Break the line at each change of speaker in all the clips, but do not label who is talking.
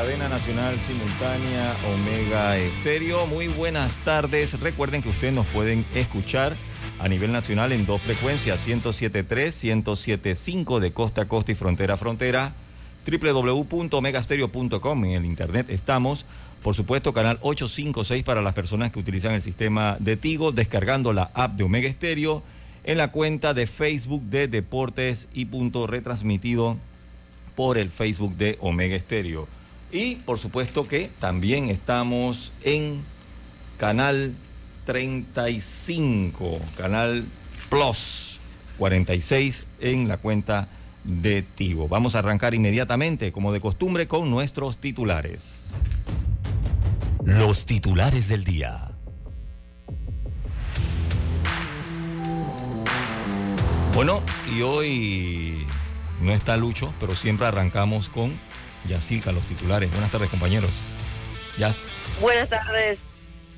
Cadena nacional simultánea Omega Estéreo. Muy buenas tardes. Recuerden que ustedes nos pueden escuchar a nivel nacional en dos frecuencias, 107.3, 107.5 de costa a costa y frontera a frontera, www.omegastereo.com. En el internet estamos. Por supuesto, canal 856 para las personas que utilizan el sistema de Tigo, descargando la app de Omega Estéreo en la cuenta de Facebook de Deportes y punto retransmitido por el Facebook de Omega Estéreo. Y por supuesto que también estamos en Canal 35, Canal Plus 46 en la cuenta de Tigo. Vamos a arrancar inmediatamente, como de costumbre, con nuestros titulares.
Los titulares del día.
Bueno, y hoy no está Lucho, pero siempre arrancamos con Yacilca, los titulares. Buenas tardes, compañeros.
Yas. Buenas tardes.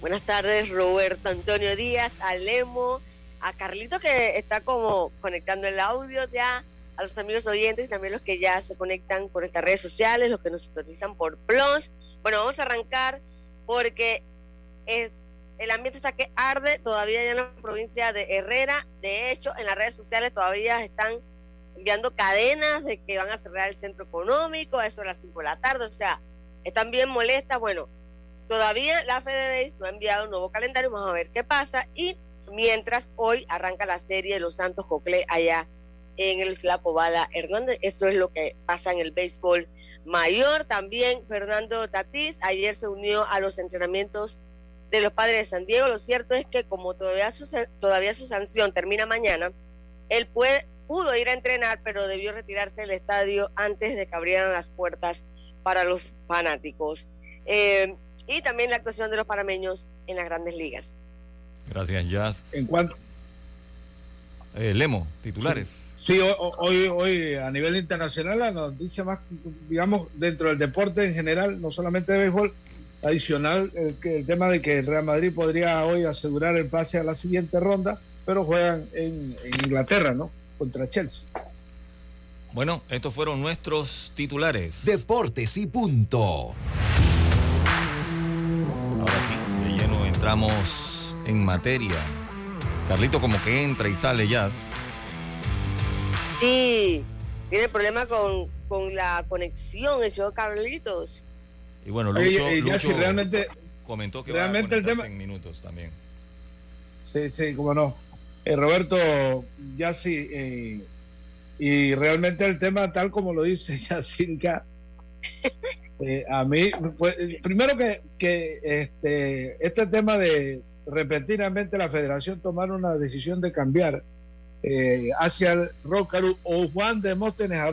Buenas tardes, Roberto Antonio Díaz, a Lemo, a Carlito que está como conectando el audio ya, a los amigos oyentes y también los que ya se conectan por estas redes sociales, los que nos utilizan por Plus. Bueno, vamos a arrancar porque el ambiente está que arde todavía ya en la provincia de Herrera. De hecho, en las redes sociales todavía están enviando cadenas de que van a cerrar el centro económico a eso de las 5 de la tarde, o sea, están bien molestas. Bueno, todavía la FedEx no ha enviado un nuevo calendario, vamos a ver qué pasa. Y mientras hoy arranca la serie de los Santos Cocle allá en el Flaco Bala Hernández, eso es lo que pasa en el béisbol mayor. También Fernando Tatís ayer se unió a los entrenamientos de los padres de San Diego. Lo cierto es que como todavía su, todavía su sanción termina mañana, él puede, pudo ir a entrenar, pero debió retirarse del estadio antes de que abrieran las puertas para los fanáticos. Eh, y también la actuación de los panameños en las grandes ligas.
Gracias, Jazz.
En cuanto.
Eh, Lemo, titulares.
Sí, hoy, hoy, a nivel internacional la noticia más, digamos, dentro del deporte en general, no solamente de béisbol, adicional el, el tema de que el Real Madrid podría hoy asegurar el pase a la siguiente ronda, pero juegan en Inglaterra, ¿no? Contra Chelsea.
Bueno, estos fueron nuestros titulares.
Deportes y punto.
Ahora sí, de lleno entramos en materia. Carlito como que entra y sale ya.
Sí, tiene problema con, con la conexión, el señor Carlitos.
Y bueno, Lucho,
Lucho realmente,
comentó que
realmente
va a
el tema,
en minutos también.
Sí, sí, cómo no. Eh, Roberto, ya sí, eh, y realmente el tema, tal como lo dice Yacirca, eh, a mí, pues, primero que, que este, este tema de repentinamente la federación tomar una decisión de cambiar hacia el o Juan de Móstenes a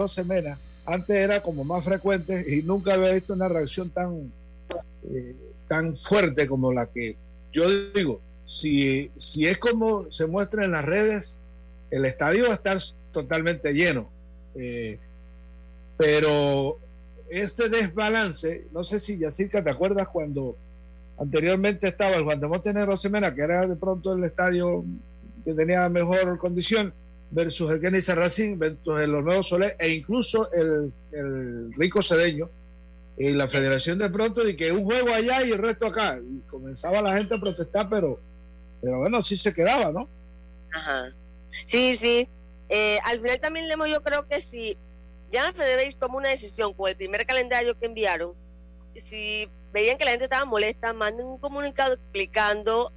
antes era como más frecuente y nunca había visto una reacción tan, tan fuerte como la que yo digo, si, si es como se muestra en las redes, el estadio va a estar totalmente lleno. Eh, pero este desbalance, no sé si Yacirca, ¿te acuerdas cuando anteriormente estaba el Juan de Montenegro Semena, que era de pronto el estadio que tenía mejor condición, versus el Kenny Sarracín, versus el Nuevo Solé e incluso el, el Rico Cedeño, Y la federación de pronto y que un juego allá y el resto acá. Comenzaba la gente a protestar, pero, pero bueno, sí se quedaba, ¿no?
Ajá. Sí, sí. Eh, al final también Lemo, yo creo que si ya Federation tomó una decisión con el primer calendario que enviaron, si veían que la gente estaba molesta, manden un comunicado explicando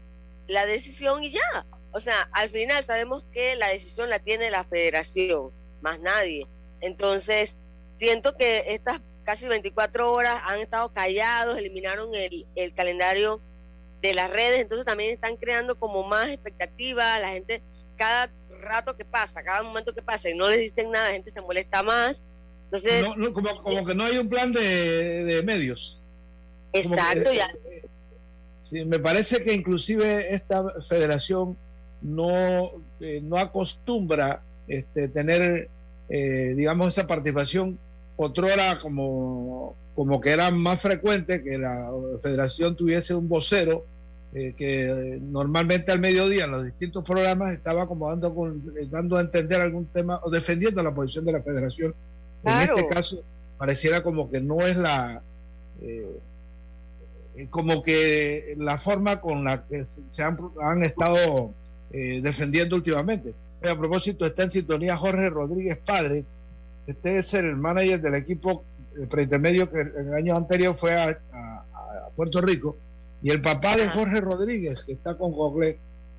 la decisión y ya. O sea, al final sabemos que la decisión la tiene la federación, más nadie. Entonces, siento que estas casi 24 horas han estado callados, eliminaron el, el calendario de las redes, entonces también están creando como más expectativas, la gente cada rato que pasa, cada momento que pasa y no les dicen nada, la gente se molesta más. Entonces,
como, que no hay un plan de, medios.
Exacto, ya.
Sí, me parece que inclusive esta federación no, eh, no acostumbra este, tener, eh, digamos, esa participación otrora como, como que era más frecuente que la federación tuviese un vocero eh, que normalmente al mediodía en los distintos programas estaba como dando, dando a entender algún tema o defendiendo la posición de la federación. En este caso pareciera como que no es la como que la forma con la que se han, han estado eh, defendiendo últimamente. a propósito, está en sintonía Jorge Rodríguez Padre. Este es el manager del equipo preintermedio que en el año anterior fue a, Puerto Rico. Y el papá de Jorge Rodríguez, que está con Google,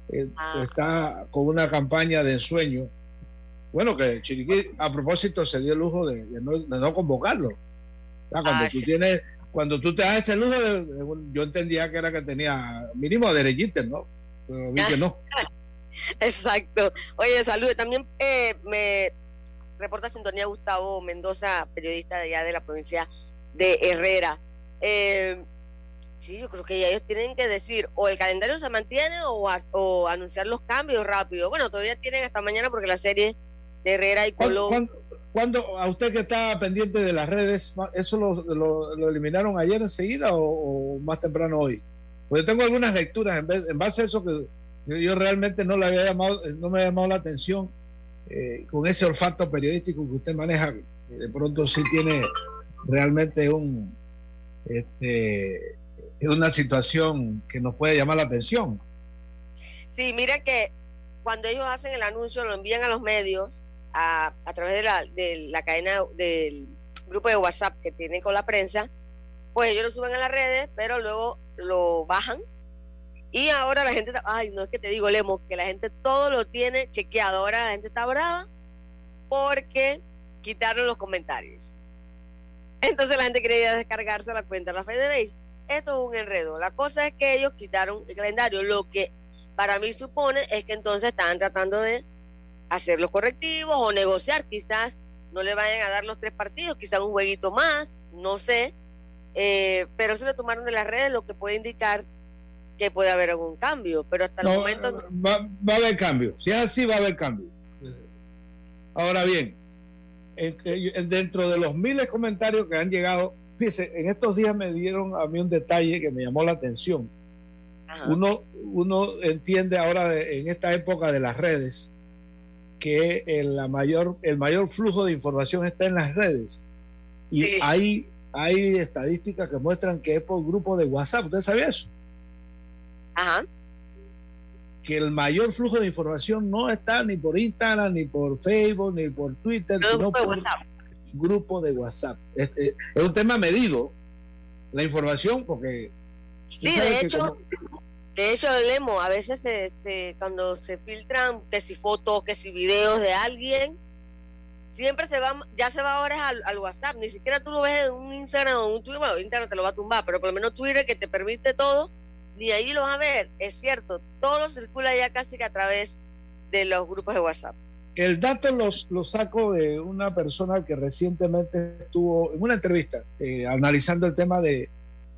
eh, ah. está con una campaña de ensueño. Bueno, que Chiriquí, a propósito, se dio el lujo de, no, convocarlo. cuando ah, tú tienes, cuando tú te das ese lujo, yo entendía que era que tenía mínimo derechito, ¿no? Pero vi que no.
Exacto. Oye, saludos. También eh, me reporta sintonía Gustavo Mendoza, periodista de allá de la provincia de Herrera. Eh, sí, yo creo que ellos tienen que decir o el calendario se mantiene o, anunciar los cambios rápido. Bueno, todavía tienen hasta mañana porque la serie de Herrera y Colón.
¿Cuándo, a usted que está pendiente de las redes, eso lo, eliminaron ayer enseguida o, más temprano hoy? Pues yo tengo algunas lecturas en, en base a eso que yo, realmente no le había llamado, no me ha llamado la atención eh, con ese olfato periodístico que usted maneja. De pronto sí tiene realmente un este, es una situación que nos puede llamar la atención.
Sí, mira que cuando ellos hacen el anuncio lo envían a los medios a, a través de la, de la cadena del grupo de WhatsApp que tienen con la prensa, pues ellos lo suben a las redes, pero luego lo bajan y ahora la gente, ay, no es que te digo, Lemo, que la gente todo lo tiene chequeado. Ahora la gente está brava porque quitaron los comentarios. Entonces la gente quería descargarse la cuenta de la FedeBase. Esto es un enredo. La cosa es que ellos quitaron el calendario. Lo que para mí supone es que entonces están tratando de hacer los correctivos o negociar. Quizás no le vayan a dar los tres partidos, quizás un jueguito más, no sé. Eh, pero se lo tomaron de las redes, lo que puede indicar que puede haber algún cambio, pero hasta el momento...
Va, va, a haber cambio, si es así va a haber cambio. Ahora bien, dentro de los miles de comentarios que han llegado, fíjese, en estos días me dieron a mí un detalle que me llamó la atención. Uno, uno entiende ahora en esta época de las redes que el, la mayor, el mayor flujo de información está en las redes. Y hay, hay estadísticas que muestran que es por grupo de WhatsApp. ¿Usted sabía eso? Que el mayor flujo de información no está ni por Instagram, ni por Facebook, ni por Twitter, sino por WhatsApp. grupo de WhatsApp. Es, un tema medido, la información, porque...
Sí, de hecho, de hecho, Lemo, a veces se, cuando se filtran que si fotos, que si videos de alguien, siempre se va, ya se va ahora al, al, WhatsApp, ni siquiera tú lo ves en un Instagram o un Twitter, bueno, Instagram te lo va a tumbar, pero por lo menos Twitter que te permite todo, ni ahí lo vas a ver, es cierto, todo circula ya casi que a través de los grupos de WhatsApp.
El dato lo saco de una persona que recientemente estuvo en una entrevista eh, analizando el tema de,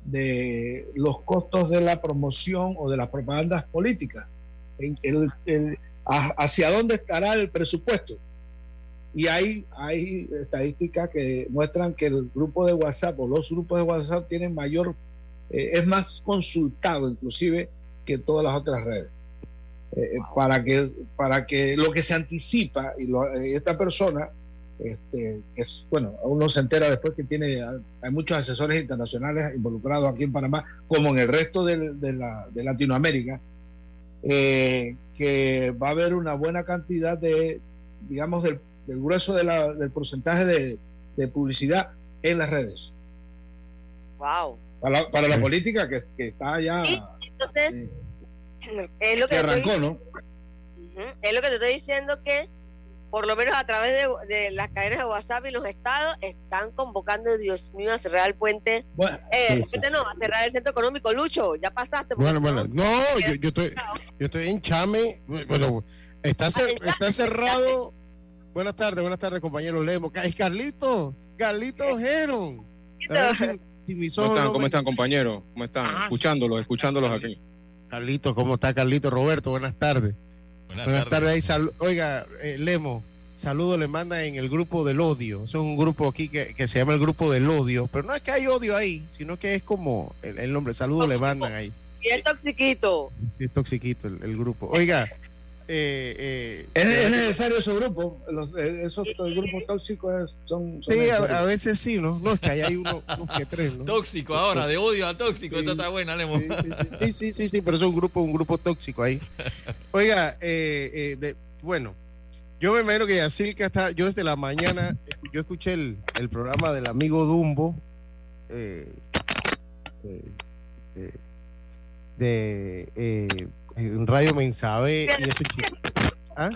de, los costos de la promoción o de las propagandas políticas. el, hacia dónde estará el presupuesto. Y hay, hay estadísticas que muestran que el grupo de WhatsApp o los grupos de WhatsApp tienen mayor eh, es más consultado inclusive que todas las otras redes. Eh, eh, para, que, para que lo que se anticipa, y esta persona Este, es, bueno, uno se entera después que tiene, hay muchos asesores internacionales involucrados aquí en Panamá, como en el resto de, la, de Latinoamérica, eh, que va a haber una buena cantidad de, digamos, del, grueso de la, del porcentaje de, publicidad en las redes.
Wow.
Para, la política que, está ya.
entonces, es lo que,
arrancó, ¿no?
Es lo que te estoy diciendo que por lo menos a través de, las cadenas de WhatsApp y los estados, están convocando, Dios mío, a cerrar el puente. Bueno, eh, no, a cerrar el centro económico. Lucho, ya pasaste.
Bueno, bueno, no, yo, yo, estoy, yo estoy en Chame. Bueno, está, está cerrado. Buenas tardes, buenas tardes, compañero Lemo. Es Carlito, Carlito Geron.
¿Cómo están, ¿Cómo están compañeros? ¿Cómo están? Ah, escuchándolos, escuchándolos aquí.
Carlito, ¿cómo está Carlito? Roberto, buenas tardes. Buenas, tardes. Oiga, eh, Lemo, saludo le manda en el grupo del odio. Es un grupo aquí que, se llama el grupo del odio, pero no es que hay odio ahí, sino que es como el, nombre. Saludo le mandan ahí.
Y es toxiquito.
Es toxiquito el grupo. Oiga.
Eh, eh, ¿Es, necesario ese grupo? Los, eh, esos grupos tóxicos son.
sí, a, veces sí, ¿no? No, es que hay uno, que tres, ¿no?
Tóxico ahora, de odio a tóxico, esto está buena, Lemo.
Sí sí, sí, sí, pero es un grupo, un grupo tóxico ahí. Oiga, eh, de, bueno, yo me imagino que Yacilca está. Yo desde la mañana, yo escuché el, el programa del amigo Dumbo. de. En Radio Mensabe y eso ¿Ah?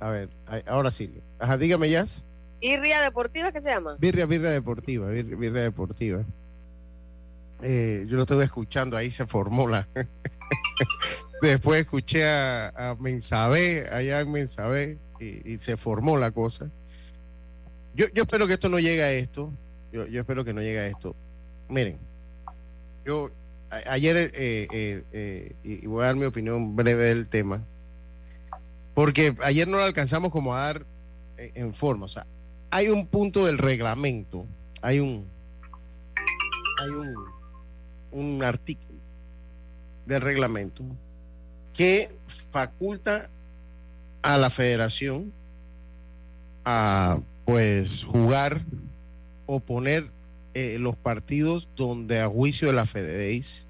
A ver, ahora sí. Ajá, dígame, ya.
¿Birria Deportiva qué se llama?
Birria, Birria Deportiva, Birria, Deportiva. Eh, yo lo estuve escuchando, ahí se formó la. Después escuché a, a Mensabe, allá en Mensabe, y, se formó la cosa. Yo, yo espero que esto no llegue a esto. Yo, yo espero que no llegue a esto. Miren, yo ayer, eh, eh, eh, y voy a dar mi opinión breve del tema, porque ayer no lo alcanzamos como a dar en forma. O sea, hay un punto del reglamento, hay un, hay un, un artículo del reglamento que faculta a la federación a pues jugar o poner eh, los partidos donde a juicio de la FedeBase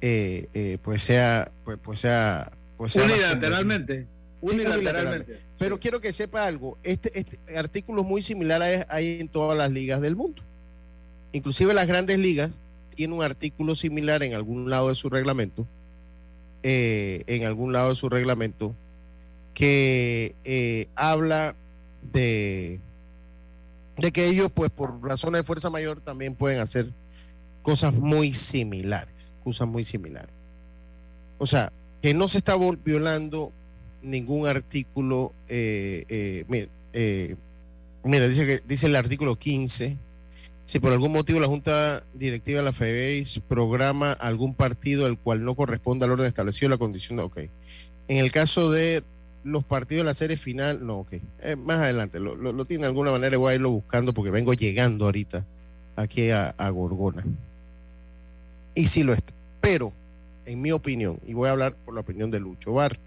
eh, eh, pues sea pues, pues sea pues
unilateralmente unilateralmente
pero quiero que sepa algo este, este artículo es muy similar a hay en todas las ligas del mundo. Inclusive las grandes ligas tienen un artículo similar en algún lado de su reglamento en algún lado de su reglamento que habla de de que ellos, pues por razones de fuerza mayor, también pueden hacer cosas muy similares, cosas muy similares. O sea, que no se está violando ningún artículo. Eh, eh, eh, mira, dice que dice el artículo 15. Si por algún motivo la Junta Directiva de la FEBEIS programa algún partido al cual no corresponde al orden establecido la condición de, ok. En el caso de los partidos de la serie final, no, ok. Eh, más adelante, lo, lo, tiene de alguna manera, voy a irlo buscando porque vengo llegando ahorita aquí a, Gorgona. Y sí lo está. Pero, en mi opinión, y voy a hablar por la opinión de Lucho Bar,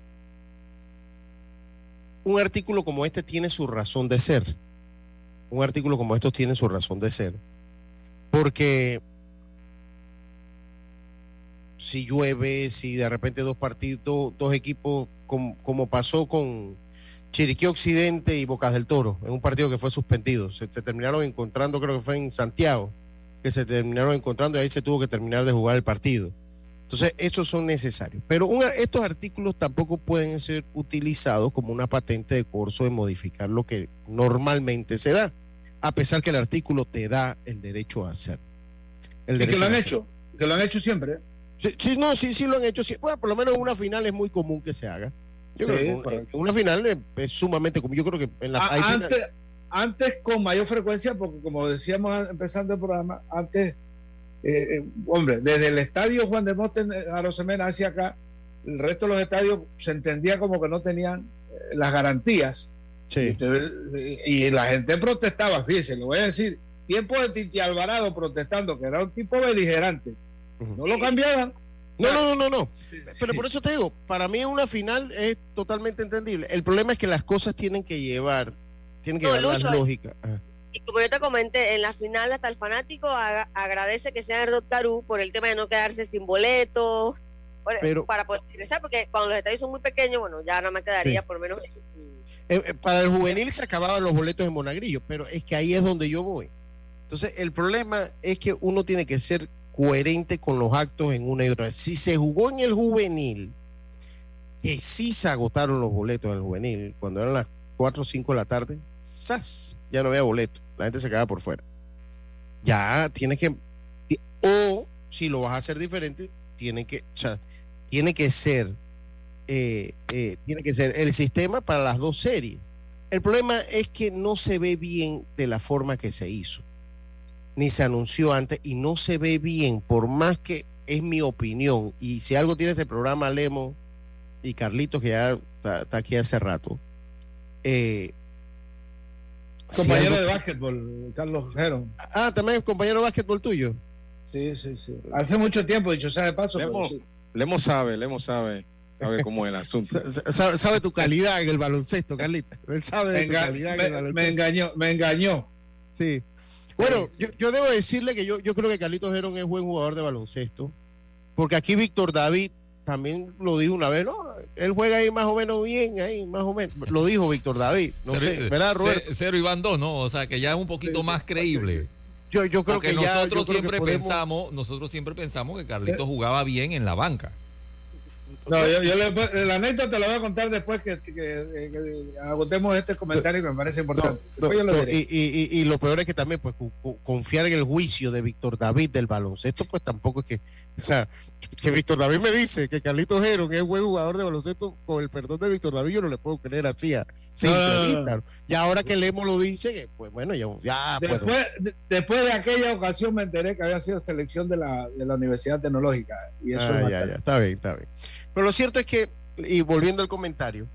un artículo como este tiene su razón de ser. Un artículo como estos tiene su razón de ser. Porque si llueve, si de repente dos partidos, dos equipos como, pasó con Chiriquí Occidente y Bocas del Toro, en un partido que fue suspendido. Se, terminaron encontrando, creo que fue en Santiago, que se terminaron encontrando y ahí se tuvo que terminar de jugar el partido. Entonces, estos son necesarios. Pero estos artículos tampoco pueden ser utilizados como una patente de curso de modificar lo que normalmente se da, a pesar que el artículo te da el derecho a hacer.
El y que lo han hecho, que lo han hecho siempre.
Sí, no, sí, sí lo han hecho. Bueno, por lo menos en una final es muy común que se haga. Yo creo que una final es, sumamente común. Yo creo que en la
antes, antes con mayor frecuencia, porque como decíamos empezando el programa, antes, eh, eh, hombre, desde el estadio Juan de Mosten a Rosemena hacia acá, el resto de los estadios se entendía como que no tenían eh, las garantías. Sí. Y, la gente protestaba, fíjense, le voy a decir, tiempo de Titi Alvarado protestando, que era un tipo beligerante no lo cambiaban.
No, no, no, no, Pero por eso te digo, para mí una final es totalmente entendible. El problema es que las cosas tienen que llevar, tienen que llevar la lógica.
Y como yo te comenté, en la final hasta el fanático agradece que sea en Rotarú por el tema de no quedarse sin boletos, para poder ingresar, porque cuando los estadios son muy pequeños, bueno, ya nada más quedaría por menos...
Eh, eh, para el juvenil se acababan los boletos en Monagrillo, pero es que ahí es donde yo voy. Entonces, el problema es que uno tiene que ser coherente con los actos en una y otra vez. Si se jugó en el juvenil, que sí se agotaron los boletos en el juvenil, cuando eran las 4 o 5 de la tarde, ¡zas! ya no había boleto, la gente se quedaba por fuera. Ya tienes que, o si lo vas a hacer diferente, tiene que, o sea, tiene que ser, eh, eh, tiene que ser el sistema para las dos series. El problema es que no se ve bien de la forma que se hizo ni se anunció antes y no se ve bien, por más que es mi opinión. Y si algo tiene este programa, Lemo y Carlitos, que ya está, aquí hace rato.
Eh, compañero de básquetbol, Carlos Heron.
Ah, también es compañero de básquetbol tuyo.
Sí, sí, sí. Hace mucho tiempo, dicho sea de paso.
Lemo, sabe, Lemo sabe. Sabe cómo es el asunto.
sabe, tu calidad en el baloncesto, Carlitos. Él sabe de tu calidad
en el baloncesto. Me engañó, me engañó.
Sí. Bueno, yo, debo decirle que yo, yo creo que Carlitos Gerón es buen jugador de baloncesto, porque aquí Víctor David también lo dijo una vez, ¿no? Él juega ahí más o menos bien, ahí más o menos. Lo dijo Víctor David, no sé, ¿verdad, Roberto?
Cero y van dos, ¿no? O sea, que ya es un poquito más creíble.
Yo, yo creo que
ya, nosotros siempre pensamos, nosotros siempre pensamos que Carlitos jugaba bien en la banca.
No, yo, yo le, la anécdota te la voy a contar después que, que, agotemos este comentario que me parece importante.
y, y, lo peor es que también pues confiar en el juicio de Víctor David del baloncesto, pues tampoco es que o sea, que Víctor David me dice que Carlitos Heron es buen jugador de baloncesto, con el perdón de Víctor David, yo no le puedo creer así a Y ahora que Lemo lo dice, pues bueno, ya. ya
después, después de aquella ocasión me enteré que había sido selección de la, de la Universidad Tecnológica. Y eso
ah, ya, ya, está bien, está bien. Pero lo cierto es que, y volviendo al comentario,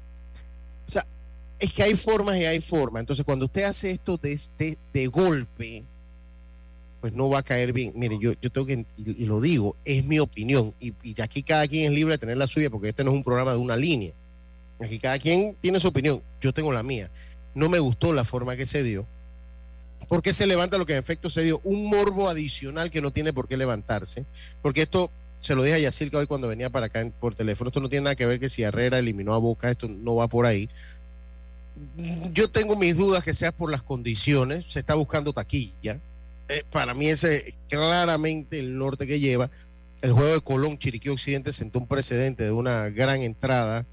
o sea, es que hay formas y hay formas. Entonces, cuando usted hace esto de, de, de golpe, pues no va a caer bien. Mire, yo, yo tengo que, y, lo digo, es mi opinión, y, y, aquí cada quien es libre de tener la suya, porque este no es un programa de una línea. Aquí cada quien tiene su opinión, yo tengo la mía. No me gustó la forma que se dio, porque se levanta lo que en efecto se dio, un morbo adicional que no tiene por qué levantarse, porque esto se lo dije a Yacirca hoy cuando venía para acá por teléfono, esto no tiene nada que ver que si Herrera eliminó a Boca, esto no va por ahí. Yo tengo mis dudas que sea por las condiciones, se está buscando taquilla, eh, para mí ese es claramente el norte que lleva. El juego de Colón, Chiriquí Occidente sentó un precedente de una gran entrada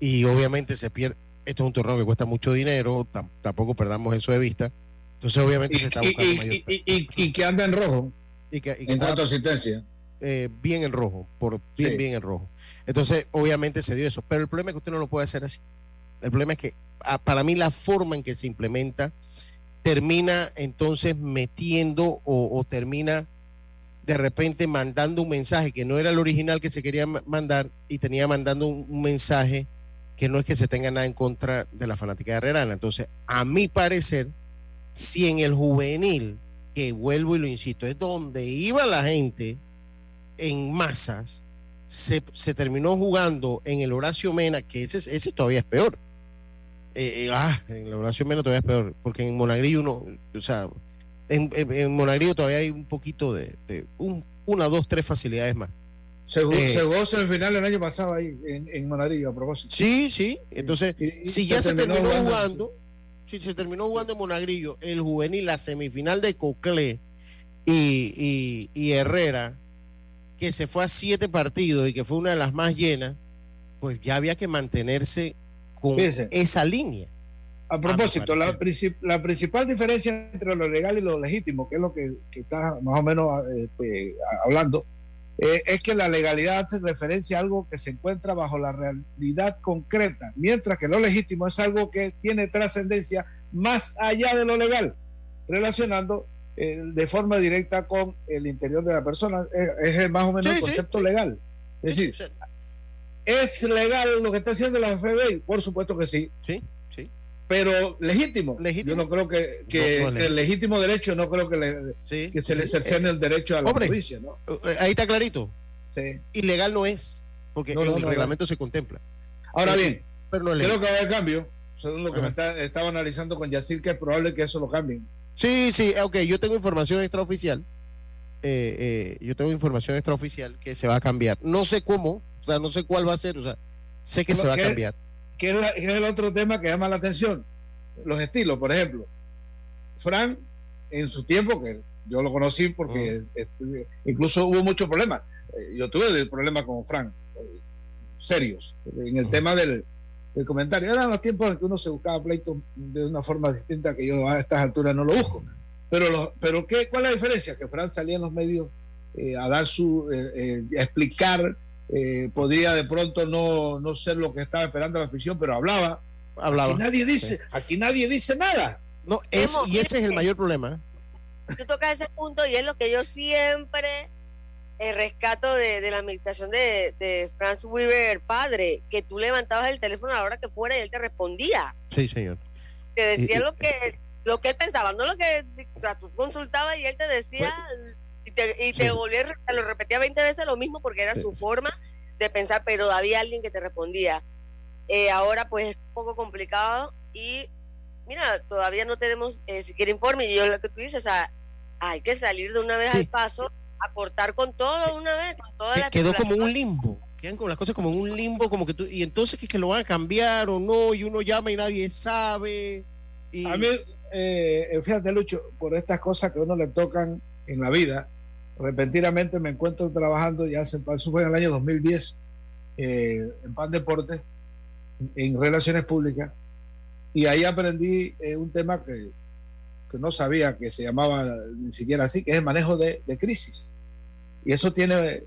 y obviamente se pierde. Esto es un torneo que cuesta mucho dinero, tampoco perdamos eso de vista. Entonces, obviamente se está buscando
y, mayor. Y, que anda en rojo. Y que, en cuanto a asistencia.
Eh, bien en rojo, por bien, bien en rojo. Entonces, obviamente se dio eso. Pero el problema es que usted no lo puede hacer así. El problema es que, ah, para mí, la forma en que se implementa termina entonces metiendo o, termina de repente mandando un mensaje que no era el original que se quería mandar y tenía mandando un, mensaje que no es que se tenga nada en contra de la fanática de Herrera. Entonces, a mi parecer, si en el juvenil, que vuelvo y lo insisto, es donde iba la gente en masas, se, se terminó jugando en el Horacio Mena, que ese, ese todavía es peor eh, eh, ah, en la oración menos todavía es peor, porque en Monagrillo uno, o sea, en, en, Monagrillo todavía hay un poquito de, un, una, dos, tres facilidades más.
Se, eh, goza el final el año pasado ahí, en, en Monagrillo, a propósito.
Sí, sí, entonces, si ya se terminó, jugando, si se terminó jugando en Monagrillo, el juvenil, la semifinal de Coclé y, y Herrera, que se fue a siete partidos y que fue una de las más llenas, pues ya había que mantenerse con esa línea.
A propósito, la, principal diferencia entre lo legal y lo legítimo, que es lo que, está más o menos este, hablando, eh, es que la legalidad hace referencia a algo que se encuentra bajo la realidad concreta, mientras que lo legítimo es algo que tiene trascendencia más allá de lo legal, relacionando de forma directa con el interior de la persona. Es, más o menos el concepto legal. Es decir, ¿Es legal lo que está haciendo la FBI? Por supuesto que sí.
Sí, sí.
Pero legítimo. legítimo. Yo no creo que, el legítimo derecho, no creo que, que se le cercene el derecho a la justicia, ¿no?
Eh, ahí está clarito. ilegal no es, porque en el reglamento se contempla.
Ahora bien, pero no creo que va a haber cambio, según lo que me estaba analizando con Yacir, que es probable que eso lo cambien.
Sí, sí, ok, yo tengo información extraoficial. Eh, eh, yo tengo información extraoficial que se va a cambiar. No sé cómo, o sea, no sé cuál va a ser, o sea, sé que se va a cambiar.
¿Qué es, el otro tema que llama la atención? Los estilos, por ejemplo. Frank, en su tiempo, que yo lo conocí porque incluso hubo muchos problemas. Eh, yo tuve problemas con Frank, serios, en el tema del, el comentario. Eran los tiempos en que uno se buscaba pleito de una forma distinta que yo a estas alturas no lo busco. Pero, pero ¿qué, ¿cuál es la diferencia? Que Fran salía en los medios eh, a dar su, eh, eh, a explicar, podría de pronto no, no ser lo que estaba esperando la afición, pero hablaba. Hablaba. Aquí nadie dice, aquí nadie dice nada.
No, es, y ese es el mayor problema.
Tú tocas ese punto y es lo que yo siempre el rescato de, la administración de, de, Franz Weber padre, que tú levantabas el teléfono a la hora que fuera y él te respondía.
Sí, señor.
Te decía lo que lo que él pensaba, no lo que o sea, tú consultabas y él te decía y te, y te volvía, lo repetía 20 veces lo mismo porque era su forma de pensar, pero había alguien que te respondía. Eh, ahora pues es un poco complicado y mira, todavía no tenemos eh, siquiera informe y yo lo que tú dices, o sea, hay que salir de una vez al paso a cortar con todo una vez, con toda la
Quedó como un limbo, quedan como las cosas como un limbo, como que tú, y entonces que, que lo van a cambiar o no, y uno llama y nadie sabe. Y...
A mí, eh, fíjate, Lucho, por estas cosas que a uno le tocan en la vida, repentinamente me encuentro trabajando, ya se pasó fue en el año 2010, eh, en Pan Deporte, en Relaciones Públicas, y ahí aprendí eh, un tema que que no sabía que se llamaba ni siquiera así, que es el manejo de, crisis. Y eso tiene,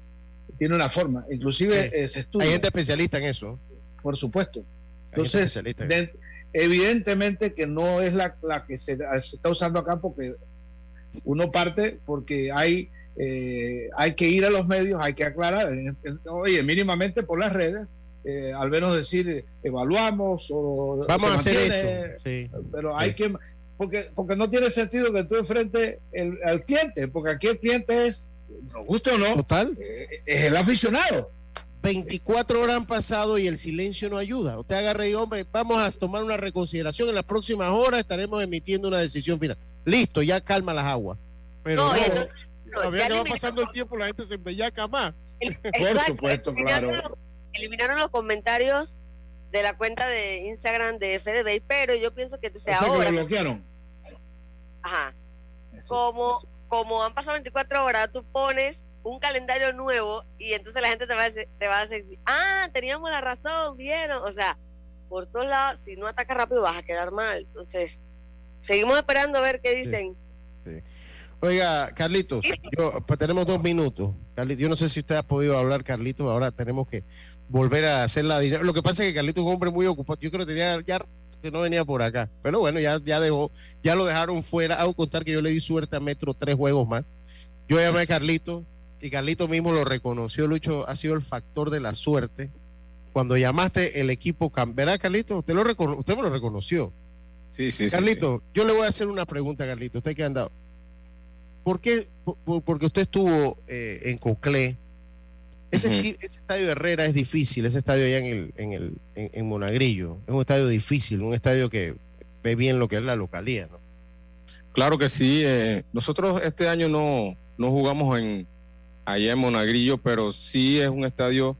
tiene una forma, inclusive eh, se estudia.
Hay gente especialista en eso.
Por supuesto. Entonces, evidentemente que no es la, la que se, está usando acá porque uno parte porque hay, eh, hay que ir a los medios, hay que aclarar, oye, mínimamente por las redes, eh, al menos decir evaluamos o
vamos a hacer esto sí.
pero hay que porque, porque no tiene sentido que tú enfrentes el, al cliente, porque aquí el cliente es, nos guste o no,
Total.
Eh, es el aficionado.
24 horas han pasado y el silencio no ayuda. Usted agarre y hombre, vamos a tomar una reconsideración. En las próximas horas estaremos emitiendo una decisión final. Listo, ya calma las aguas. Pero no, todavía que va pasando el tiempo, la gente se embellaca más.
Por supuesto, claro.
eliminaron los comentarios de la cuenta de Instagram de FDB, pero yo pienso que sea ahora.
lo bloquearon.
Ajá. Como, como han pasado 24 horas, tú pones un calendario nuevo y entonces la gente te va a decir, te va a decir ah, teníamos la razón, vieron. O sea, por todos lados, si no atacas rápido vas a quedar mal. Entonces, seguimos esperando a ver qué dicen.
Oiga, Carlitos, pues, tenemos dos minutos. yo no sé si usted ha podido hablar, Carlitos, ahora tenemos que volver a hacer la dinero. Lo que pasa es que Carlitos es un hombre muy ocupado. Yo creo que tenía ya que no venía por acá. Pero bueno, ya, ya dejó, ya lo dejaron fuera. Hago contar que yo le di suerte a Metro tres juegos más. Yo llamé a Carlitos y Carlitos mismo lo reconoció. Lucho ha sido el factor de la suerte. Cuando llamaste el equipo, ¿verdad, Carlitos? Usted, lo usted me lo reconoció.
Sí, sí,
Carlitos, yo le voy a hacer una pregunta, Carlitos. Usted que ha andado. ¿Por qué? porque usted estuvo eh, en Coclé, ese, estadio de Herrera es difícil, ese estadio allá en, el, en, el, en, Monagrillo. Es un estadio difícil, un estadio que ve bien lo que es la localía, ¿no?
Claro que sí. Eh, nosotros este año no, no jugamos en, allá en Monagrillo, pero sí es un estadio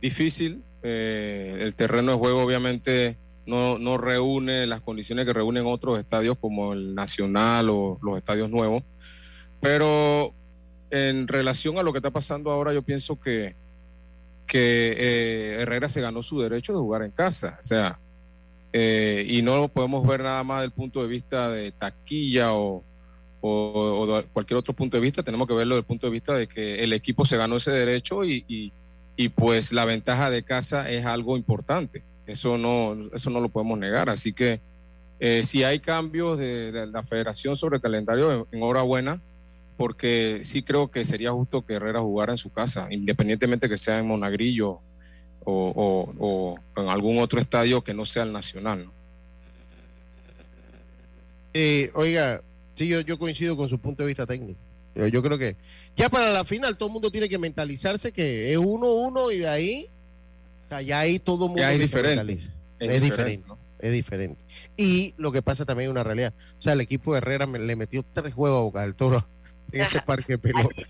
difícil. Eh, el terreno de juego obviamente no, no reúne las condiciones que reúnen otros estadios como el Nacional o los estadios nuevos. Pero en relación a lo que está pasando ahora, yo pienso que, que eh, Herrera se ganó su derecho de jugar en casa. O sea, eh, y no lo podemos ver nada más del punto de vista de taquilla o, o, cualquier otro punto de vista, tenemos que verlo desde el punto de vista de que el equipo se ganó ese derecho y, y, pues la ventaja de casa es algo importante. Eso no, eso no lo podemos negar. Así que eh, si hay cambios de, la federación sobre el calendario, enhorabuena porque sí creo que sería justo que Herrera jugara en su casa, independientemente que sea en Monagrillo o, en algún otro estadio que no sea el nacional.
Eh, oiga, sí, yo, yo coincido con su punto de vista técnico. Yo, creo que ya para la final todo el mundo tiene que mentalizarse que es uno uno y de ahí, o sea, ya ahí todo el mundo
es
diferente. Es, diferente. Es diferente. Y lo que pasa también es una realidad. O sea, el equipo de Herrera le metió tres juegos a Boca del Toro en ese parque de pelota.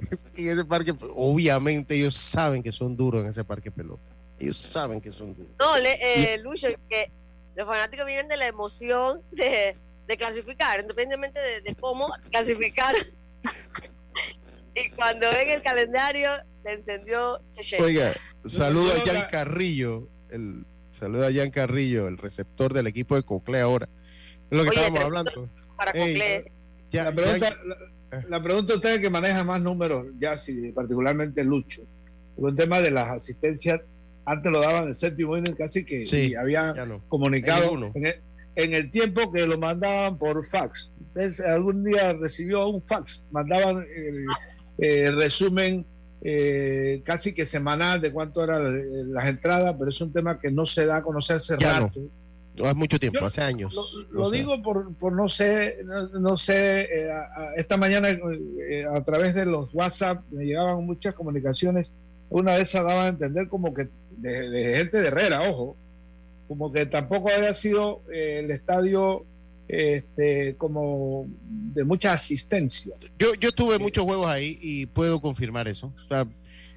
y ese parque, obviamente ellos saben que son duros en ese parque de pelota. Ellos saben que son duros.
No, le, eh, Lucho, que los fanáticos viven de la emoción de, de clasificar, independientemente de, cómo clasificar. y cuando ven el calendario, le encendió
Oiga, saluda a Jan Carrillo, el saluda a Jan Carrillo, el receptor del equipo de Cocle ahora. Es lo que estábamos hablando.
Para Cocle.
la, pregunta, la, pregunta a ustedes que maneja más números, ya sí, particularmente Lucho, un tema de las asistencias, antes lo daban el séptimo inning casi que sí, había comunicado en el, tiempo que lo mandaban por fax. Entonces, algún día recibió un fax, mandaban el, resumen eh, casi que semanal de cuánto eran las entradas, pero es un tema que no se da a conocer hace rato.
No. Hace mucho tiempo, hace años.
Lo, digo por, por, no sé, no, sé, eh, esta mañana eh, a través de los WhatsApp me llegaban muchas comunicaciones. Una de esas daba a entender como que de, gente de Herrera, ojo, como que tampoco había sido el estadio este, como de mucha asistencia.
Yo, yo tuve muchos juegos ahí y puedo confirmar eso.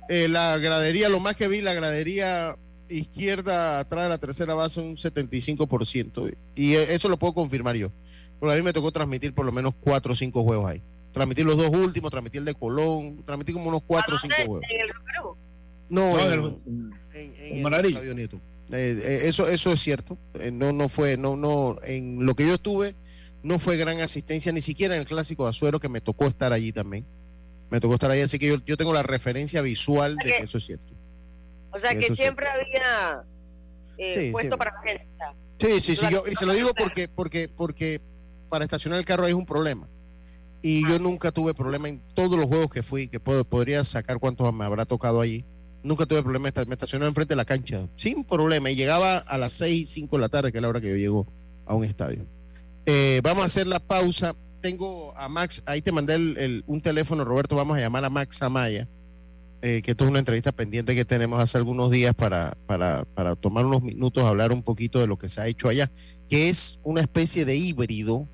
Eh, la gradería, lo más que vi, la gradería izquierda atrás de la tercera base un 75%. Y eso lo puedo confirmar yo. Porque a mí me tocó transmitir por lo menos cuatro o cinco juegos ahí. Transmitir los dos últimos, transmitir el de Colón, transmitir como unos cuatro o cinco juegos. ¿En el No, en, en, en, eh, eh, eso, eso es cierto. Eh, no, no fue, no, no, en lo que yo estuve, no fue gran asistencia, ni siquiera en el clásico de Azuero, que me tocó estar allí también. Me tocó estar allí, así que yo, tengo la referencia visual de que eso es cierto.
O sea, que, siempre había puesto para la gente.
Sí, sí, sí, yo, y se lo digo porque, porque, porque para estacionar el carro ahí es un problema. Y yo nunca tuve problema en todos los juegos que fui, que puedo, podría sacar cuántos me habrá tocado allí nunca tuve problema. Me estacionaba enfrente de la cancha, sin problema. Y llegaba a las 6, 5 de la tarde, que es la hora que yo llego a un estadio. Eh, vamos a hacer la pausa. Tengo a Max, ahí te mandé el, un teléfono, Roberto. Vamos a llamar a Max Amaya, eh, que esto es una entrevista pendiente que tenemos hace algunos días para, para, para tomar unos minutos, hablar un poquito de lo que se ha hecho allá, que es una especie de híbrido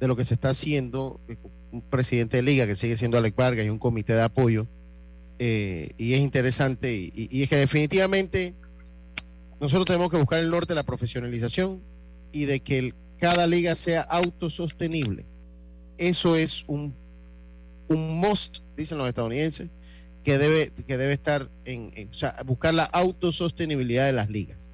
de lo que se está haciendo. Eh, un presidente de liga que sigue siendo Alex Vargas y un comité de apoyo eh, y es interesante y, es que definitivamente nosotros tenemos que buscar el norte de la profesionalización y de que cada liga sea autosostenible. Eso es un, un must, dicen los estadounidenses, que debe, que debe estar en, o sea, buscar la autosostenibilidad de las ligas,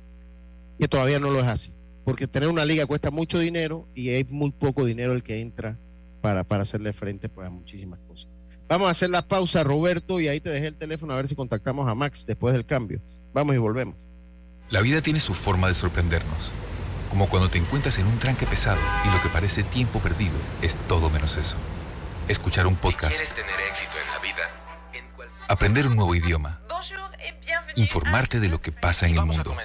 que todavía no lo es así, porque tener una liga cuesta mucho dinero y es muy poco dinero el que entra para, para hacerle frente pues, a muchísimas cosas. Vamos a hacer la pausa, Roberto, y ahí te dejé el teléfono a ver si contactamos a Max después del cambio. Vamos y volvemos.
La vida tiene su forma de sorprendernos, como cuando te encuentras en un tranque pesado y lo que parece tiempo perdido es todo menos eso. Escuchar un podcast. quieres tener éxito en la vida, aprender un nuevo idioma. Informarte de lo que pasa en el mundo.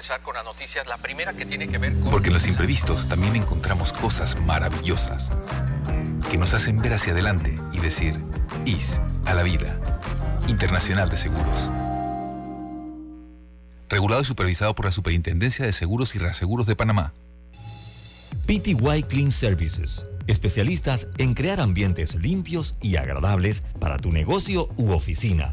Porque en los imprevistos también encontramos cosas maravillosas que nos hacen ver hacia adelante y decir, IS, a la vida. Internacional de Seguros. Regulado y supervisado por la Superintendencia de Seguros y Reaseguros de Panamá.
PTY Clean Services. Especialistas en crear ambientes limpios y agradables para tu negocio u oficina.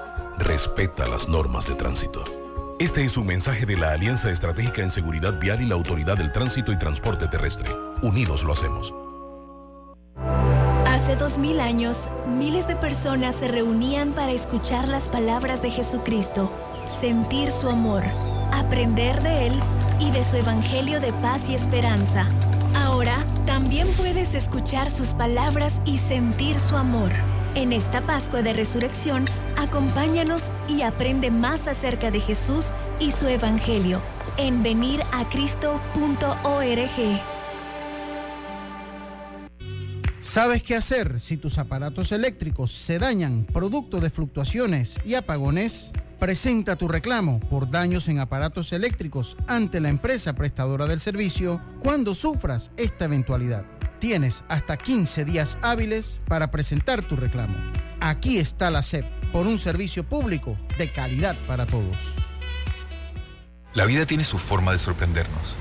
Respeta las normas de tránsito. Este es un mensaje de la Alianza Estratégica en Seguridad Vial y la Autoridad del Tránsito y Transporte Terrestre. Unidos lo hacemos
Hace dos mil años, miles de personas se reunían para escuchar las palabras de Jesucristo, sentir su amor, aprender de Él y de su Evangelio de paz y esperanza. Ahora también puedes escuchar sus palabras y sentir su amor. En esta Pascua de Resurrección, acompáñanos y aprende más acerca de Jesús y su Evangelio en veniracristo.org.
¿Sabes qué hacer si tus aparatos eléctricos se dañan producto de fluctuaciones y apagones? Presenta tu reclamo por daños en aparatos eléctricos ante la empresa prestadora del servicio cuando sufras esta eventualidad. Tienes hasta 15 días hábiles para presentar tu reclamo. Aquí está la SEP por un servicio público de calidad para todos.
La vida tiene su forma de sorprendernos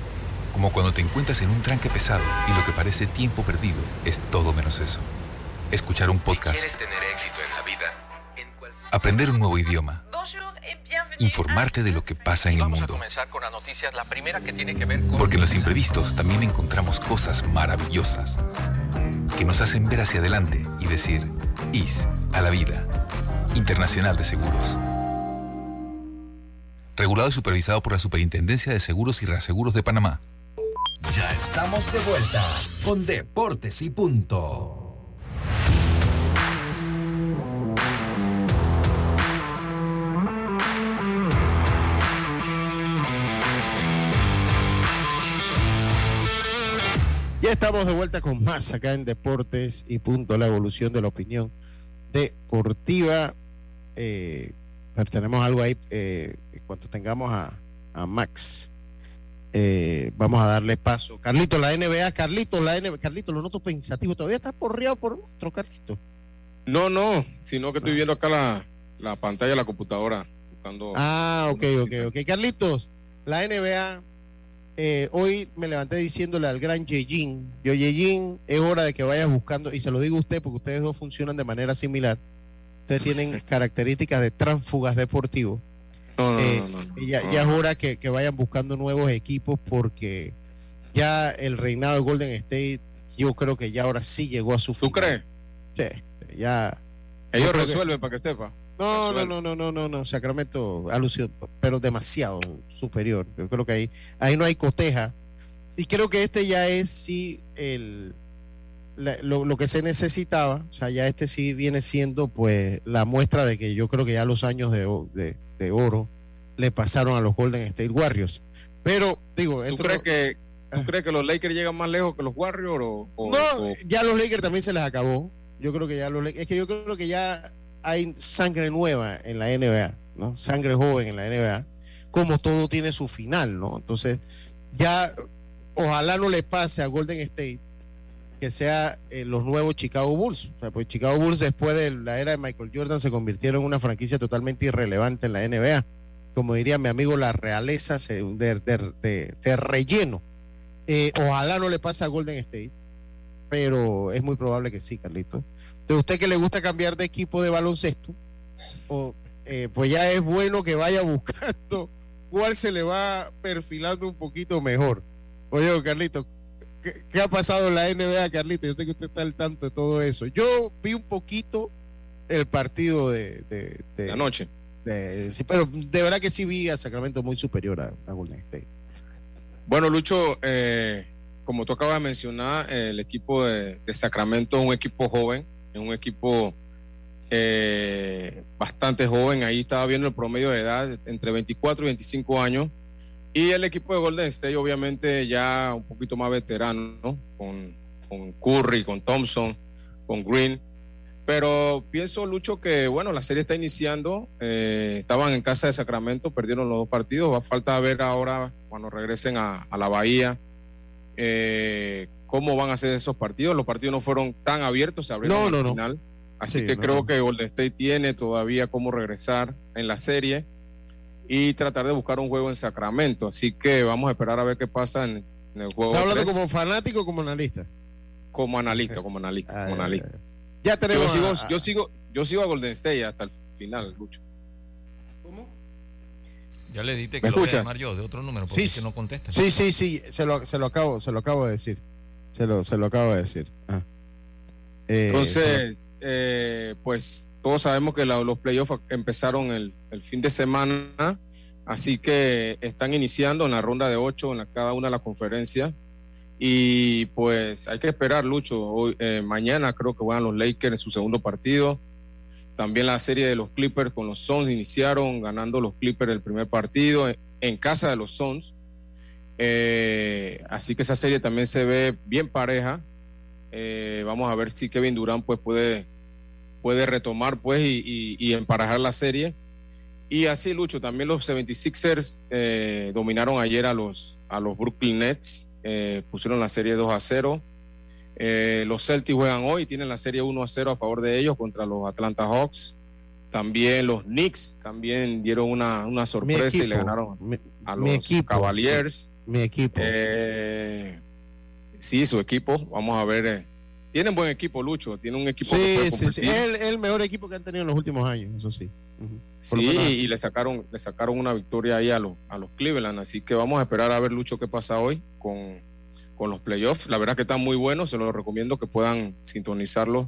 como cuando te encuentras en un tranque pesado y lo que parece tiempo perdido es todo menos eso. Escuchar un podcast. tener éxito en la vida, aprender un nuevo idioma. Informarte de lo que pasa en el mundo. Porque en los imprevistos también encontramos cosas maravillosas que nos hacen ver hacia adelante y decir, IS a la vida. Internacional de Seguros. Regulado y supervisado por la Superintendencia de Seguros y Reaseguros de Panamá.
Ya estamos de vuelta con Deportes y Punto.
Ya estamos de vuelta con más acá en Deportes y Punto, la evolución de la opinión deportiva. Eh, tenemos algo ahí eh, en cuanto tengamos a, a Max eh, vamos a darle paso. Carlito, la NBA, Carlito, la NBA, Carlito, lo noto pensativo. ¿Todavía está porreado por nuestro Carlito?
No, no, sino que estoy viendo acá la, la pantalla de la computadora. Buscando
ah, ok, ok, ok. Carlitos, la NBA, eh, hoy me levanté diciéndole al gran Yejin, yo Yejin, es hora de que vayas buscando, y se lo digo a usted porque ustedes dos funcionan de manera similar. Ustedes tienen características de tránsfugas deportivos eh, ya, ya, es hora que, vayan buscando nuevos equipos porque ya el reinado de Golden State, yo creo que ya ahora sí llegó a su
fin. ¿Tú crees?
Sí, ya.
Ellos resuelven para que sepa.
No, no, no, no, no, no, no, Sacramento alusión, pero demasiado superior. Yo creo que ahí, ahí no hay coteja. Y creo que este ya es sí el lo, que se necesitaba. O sea, ya este sí viene siendo pues la muestra de que yo creo que ya los años de, de de oro le pasaron a los Golden State Warriors. Pero, digo,
¿tú, crees, que, ¿tú ah. crees que los Lakers llegan más lejos que los Warriors? O,
no, ya los Lakers también se les acabó. Yo creo que ya los es que yo creo que ya hay sangre nueva en la NBA, ¿no? Sangre joven en la NBA, como todo tiene su final, ¿no? Entonces, ya ojalá no le pase a Golden State que sea eh, los nuevos Chicago Bulls. O sea, pues Chicago Bulls después de la era de Michael Jordan se convirtieron en una franquicia totalmente irrelevante en la NBA. Como diría mi amigo, la realeza de, relleno. Eh, ojalá no le pase a Golden State, pero es muy probable que sí, Carlito. Entonces, usted que le gusta cambiar de equipo de baloncesto, o, eh, pues ya es bueno que vaya buscando cuál se le va perfilando un poquito mejor. Oye, Carlito, ¿Qué, ha pasado en la NBA, Carlita? Yo sé que usted está al tanto de todo eso. Yo vi un poquito el partido de... de,
de anoche.
sí, pero de verdad que sí vi a Sacramento muy superior a, Golden State.
Bueno, Lucho, eh, como tú acabas de mencionar, el equipo de, Sacramento es un equipo joven, es un equipo eh, bastante joven. Ahí estaba viendo el promedio de edad entre 24 y 25 años. Y el equipo de Golden State, obviamente, ya un poquito más veterano, con, con Curry, con Thompson, con Green. Pero pienso, Lucho, que bueno, la serie está iniciando. Eh, estaban en casa de Sacramento, perdieron los dos partidos. Va a falta ver ahora, cuando regresen a, la Bahía, eh, cómo van a ser esos partidos. Los partidos no fueron tan abiertos, se abrieron al final. Así que creo que Golden State tiene todavía cómo regresar en la serie y tratar de buscar un juego en Sacramento. Así que vamos a esperar a ver qué pasa en, el juego.
¿Estás hablando como fanático o como analista?
Como analista, como analista, como analista.
Ya tenemos.
Yo sigo, yo sigo, yo sigo a Golden State hasta el final, Lucho.
¿Cómo? Ya le diste que lo voy a llamar yo de otro número porque sí, que no contesta.
Sí, sí, sí, se lo, se lo acabo, se lo acabo de decir. Se lo, se lo acabo de decir. Ah.
Eh, Entonces, eh, pues todos sabemos que los playoffs empezaron el, fin de semana, así que están iniciando en la ronda de ocho en cada una de las conferencias. Y pues hay que esperar, Lucho. Hoy, eh, mañana creo que van los Lakers en su segundo partido. También la serie de los Clippers con los Suns iniciaron ganando los Clippers el primer partido en, casa de los Suns. Así que esa serie también se ve bien pareja. Eh, vamos a ver si Kevin Durant pues puede, puede retomar pues y, y, emparejar la serie. Y así, Lucho, también los 76ers eh, dominaron ayer a los, a los Brooklyn Nets, eh, pusieron la serie 2 a 0. los Celtics juegan hoy, tienen la serie 1 a 0 a favor de ellos contra los Atlanta Hawks. También los Knicks también dieron una, una sorpresa y le ganaron a los Cavaliers.
Mi equipo.
Sí, su equipo, vamos a ver. Eh, tienen buen equipo, Lucho. Tiene un equipo
sí, que sí, sí. Es el, mejor equipo que han tenido en los últimos años, eso sí.
Sí, y le sacaron, le sacaron una victoria ahí a los, a los Cleveland. Así que vamos a esperar a ver, Lucho, qué pasa hoy con, con los playoffs. La verdad que están muy buenos, se los recomiendo que puedan sintonizarlos.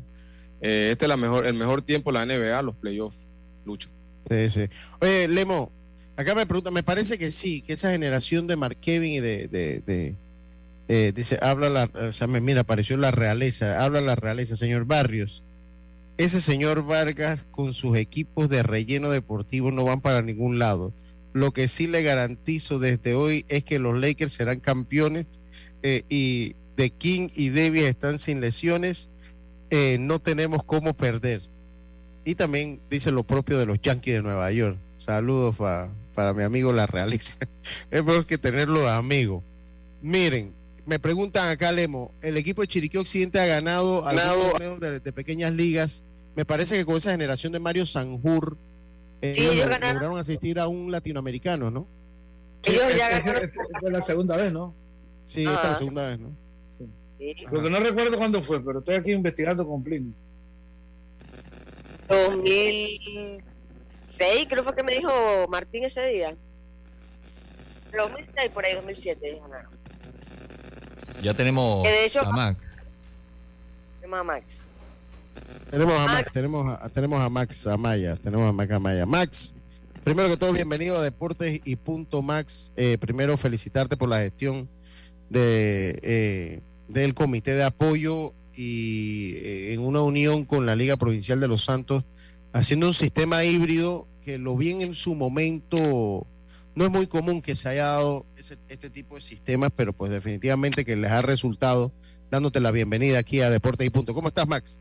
Eh, este es la mejor, el mejor tiempo la NBA, los playoffs, Lucho.
Sí, sí. Oye, Lemo, acá me pregunta, me parece que sí, que esa generación de Mark Kevin y de eh, dice, habla la, mira, apareció la realeza, habla la realeza, señor Barrios. Ese señor Vargas con sus equipos de relleno deportivo no van para ningún lado. Lo que sí le garantizo desde hoy es que los Lakers serán campeones eh, y de King y Davis están sin lesiones. Eh, no tenemos cómo perder. Y también dice lo propio de los Yankees de Nueva York. Saludos para mi amigo La Realeza. es mejor que tenerlo de amigo. Miren, me preguntan acá, Lemo, el equipo de Chiriquí Occidente ha ganado torneos de, de, pequeñas ligas. Me parece que con esa generación de Mario Sanjur
eh,
lograron asistir a un latinoamericano, ¿no?
Ellos ya ganaron. Es, la segunda vez, ¿no?
Sí, esta es la segunda vez, ¿no?
Sí. Porque no recuerdo cuándo fue, pero estoy aquí investigando con Pliny.
2006, creo fue que me dijo Martín ese día. 2006, por ahí, 2007, ganaron.
Ya tenemos a Max.
Tenemos a Max.
Tenemos a Max, tenemos a, tenemos a Max Amaya, tenemos a Max Amaya. Max, primero que todo, bienvenido a Deportes y Punto Max. Eh, primero, felicitarte por la gestión de, eh, del Comité de Apoyo y eh, en una unión con la Liga Provincial de los Santos, haciendo un sistema híbrido que lo vi en su momento no es muy común que se haya dado este tipo de sistemas, pero pues definitivamente que les ha resultado dándote la bienvenida aquí a Deporte y Punto. ¿Cómo estás, Max?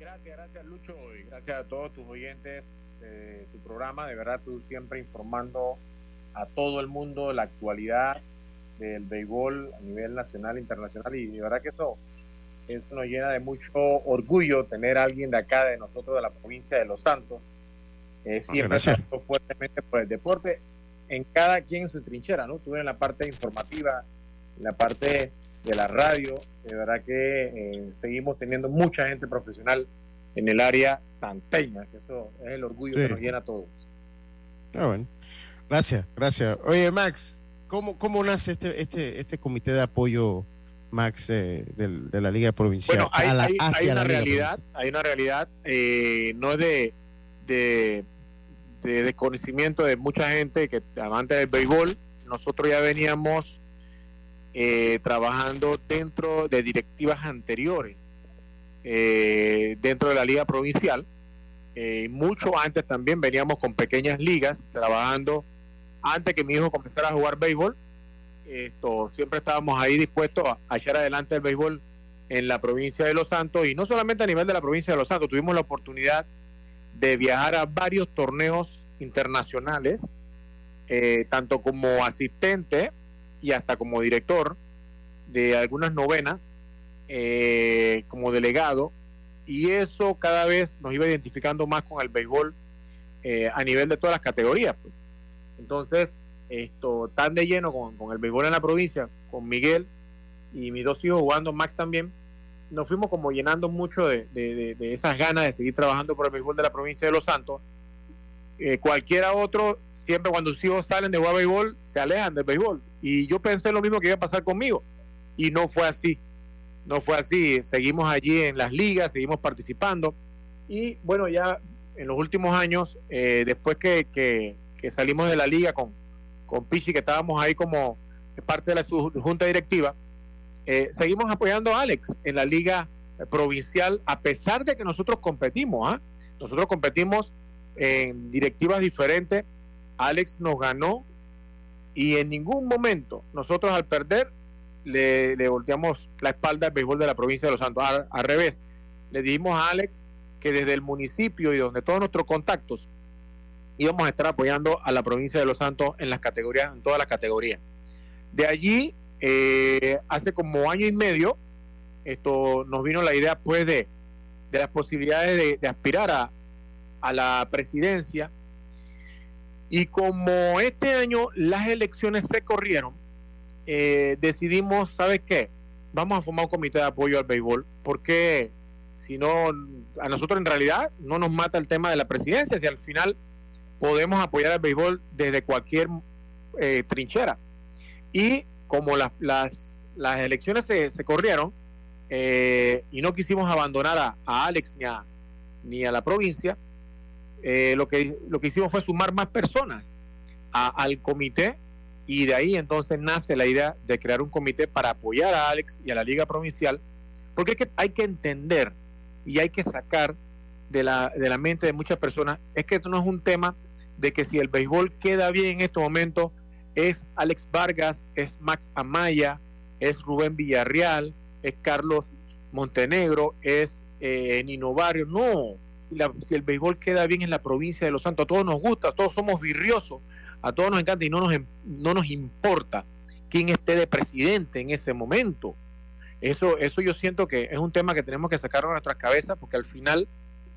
Gracias, gracias, Lucho, y gracias a todos tus oyentes de tu programa. De verdad, tú siempre informando a todo el mundo la actualidad del béisbol a nivel nacional e internacional, y de verdad que eso, eso nos llena de mucho orgullo tener a alguien de acá, de nosotros, de la provincia de Los Santos eh, ah, siempre fuertemente por el deporte, en cada quien en su trinchera, ¿no? Tuve en la parte informativa, en la parte de la radio, de verdad que eh, seguimos teniendo mucha gente profesional en el área santeña, que eso es el orgullo que nos llena a todos.
Ah, bueno. Gracias, gracias. Oye, Max, ¿cómo, cómo nace este, este, este comité de apoyo, Max, eh, de, la Liga Provincial?
Bueno, hay, hay, una realidad, hay una realidad, no es de, de, de desconocimiento de mucha gente que amante del béisbol, nosotros ya veníamos eh, trabajando dentro de directivas anteriores, eh, dentro de la liga provincial. Eh, mucho antes también veníamos con pequeñas ligas, trabajando antes que mi hijo comenzara a jugar béisbol. Esto, siempre estábamos ahí dispuestos a, a echar adelante el béisbol en la provincia de Los Santos y no solamente a nivel de la provincia de Los Santos, tuvimos la oportunidad de viajar a varios torneos internacionales, eh, tanto como asistente y hasta como director de algunas novenas, eh, como delegado, y eso cada vez nos iba identificando más con el béisbol eh, a nivel de todas las categorías. Pues. Entonces, esto tan de lleno con, con el béisbol en la provincia, con Miguel y mis dos hijos jugando, Max también, nos fuimos como llenando mucho de, esas ganas de seguir trabajando por el béisbol de la provincia de Los Santos. Eh, cualquiera otro, siempre cuando sus hijos salen de jugar béisbol, se alejan del béisbol. Y yo pensé lo mismo que iba a pasar conmigo. Y no fue así. no fue así. Seguimos allí en las ligas, seguimos participando. Y bueno, ya en los últimos años, eh, después que, que, salimos de la liga con, con Pichi, que estábamos ahí como parte de la junta directiva, eh, seguimos apoyando a Alex en la liga provincial, a pesar de que nosotros competimos. ¿ah? Nosotros competimos en directivas diferentes. Alex nos ganó y en ningún momento nosotros al perder le, volteamos la espalda al béisbol de la provincia de Los Santos. Al, revés, le dijimos a Alex que desde el municipio y donde todos nuestros contactos íbamos a estar apoyando a la provincia de Los Santos en las categorías, en todas las categorías. De allí, eh, hace como año y medio, esto nos vino la idea pues de, de las posibilidades de, aspirar a, a la presidencia. Y como este año las elecciones se corrieron, eh, decidimos, ¿sabes qué? Vamos a formar un comité de apoyo al béisbol, porque si no, a nosotros en realidad no nos mata el tema de la presidencia, si al final podemos apoyar al béisbol desde cualquier eh, trinchera. Y como las, las, las elecciones se, se corrieron eh, y no quisimos abandonar a, a Alex ni a, ni a la provincia, lo, que, lo que hicimos fue sumar más personas al comité y de ahí entonces nace la idea de crear un comité para apoyar a Alex y a la Liga Provincial, porque hay que, entender y hay que sacar de la, de la mente de muchas personas, es que esto no es un tema de que si el béisbol queda bien en este momento, es Alex Vargas, es Max Amaya, es Rubén Villarreal, es Carlos Montenegro, es eh, Nino Barrio. No, si, el béisbol queda bien en la provincia de Los Santos, a todos nos gusta, todos somos virriosos, a todos nos encanta y no nos, no nos importa quién esté de presidente en ese momento. Eso, eso yo siento que es un tema que tenemos que sacar de nuestras cabezas porque al final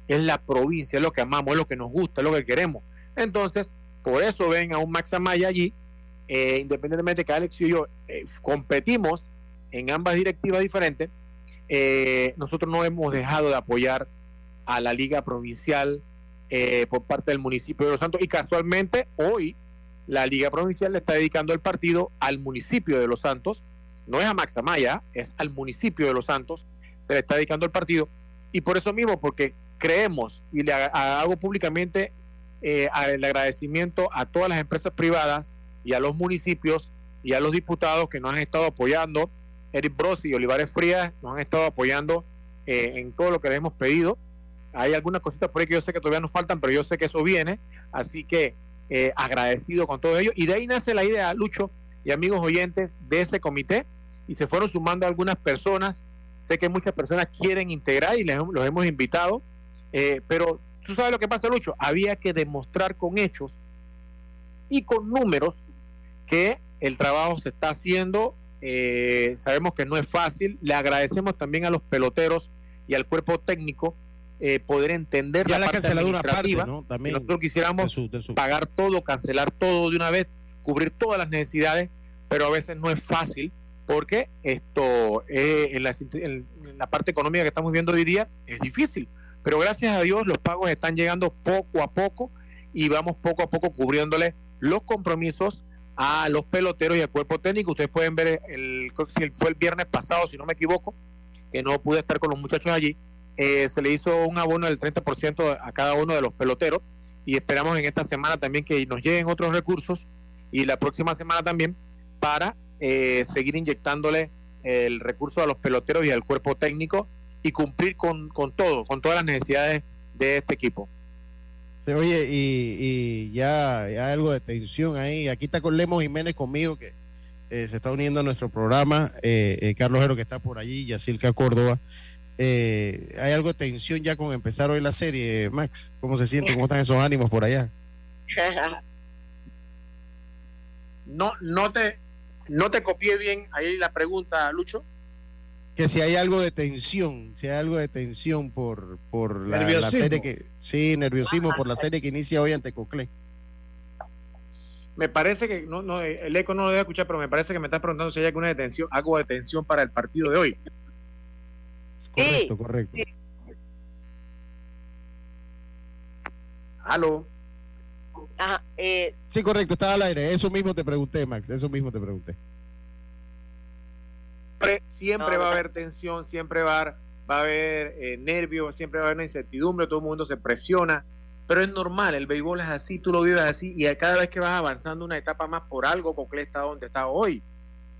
es la provincia, es lo que amamos, es lo que nos gusta, es lo que queremos. Entonces, por eso ven a un Max Amaya allí, eh, independientemente que Alex y yo eh, competimos en ambas directivas diferentes, eh, nosotros no hemos dejado de apoyar a la liga provincial por parte del municipio de Los Santos y casualmente hoy la Liga Provincial le está dedicando el partido al municipio de Los Santos, no es a Maxamaya, es al municipio de Los Santos, se le está dedicando el partido, y por eso mismo, porque creemos, y le hago públicamente eh, el agradecimiento a todas las empresas privadas y a los municipios y a los diputados que nos han estado apoyando, Eric Brosi y Olivares Frías nos han estado apoyando eh, en todo lo que le hemos pedido. Hay algunas cositas por ahí que yo sé que todavía nos faltan, pero yo sé que eso viene, así que eh, agradecido con todo ello. Y de ahí nace la idea, Lucho y amigos oyentes, de ese comité. Y se fueron sumando algunas personas. Sé que muchas personas quieren integrar y les, los hemos invitado. Eh, pero tú sabes lo que pasa, Lucho. Había que demostrar con hechos y con números que el trabajo se está haciendo. Eh, sabemos que no es fácil. Le agradecemos también a los peloteros y al cuerpo técnico eh, poder entender
ya la, parte administrativa.
¿no? También nosotros quisiéramos pagar todo, cancelar todo de una vez, cubrir todas las necesidades, pero a veces no es fácil porque esto eh, en, la, en, la, parte económica que estamos viendo hoy día es difícil. Pero gracias a Dios los pagos están llegando poco a poco y vamos poco a poco cubriéndole los compromisos a los peloteros y al cuerpo técnico. Ustedes pueden ver, el, fue el viernes pasado, si no me equivoco, que no pude estar con los muchachos allí, eh, se le hizo un abono del 30% a cada uno de los peloteros y esperamos en esta semana también que nos lleguen otros recursos y la próxima semana también para eh, seguir inyectándole el recurso a los peloteros y al cuerpo técnico y cumplir con, con todo, con todas las necesidades de este equipo.
oye, y, ya, hay algo de tensión ahí. Aquí está con Lemos Jiménez conmigo, que eh, se está uniendo a nuestro programa. Carlos Jero, que está por allí, Yacilca Córdoba. Eh, ¿Hay algo de tensión ya con empezar hoy la serie, Max? ¿Cómo se siente? ¿Cómo están esos ánimos por allá?
no, no te, no te copié bien ahí la pregunta, Lucho.
Que si hay algo de tensión, si hay algo de tensión por, por la, serie que, sí, nerviosismo por la serie que inicia hoy ante Coclé.
Me parece que, no, no, el eco no lo debe escuchar, pero me parece que me estás preguntando si hay alguna detención, algo de tensión para el partido de hoy.
Correcto, correcto. Sí.
Aló.
Eh,
sí, correcto, estaba al aire. Eso mismo te pregunté, Max. Eso mismo te pregunté.
Siempre va a haber tensión, siempre va a haber, va a haber eh, nervios, siempre va a haber una incertidumbre, todo el mundo se presiona, pero es normal, el béisbol es así, tú lo vives así y cada vez que vas avanzando una etapa más por algo, Cocle está donde está hoy.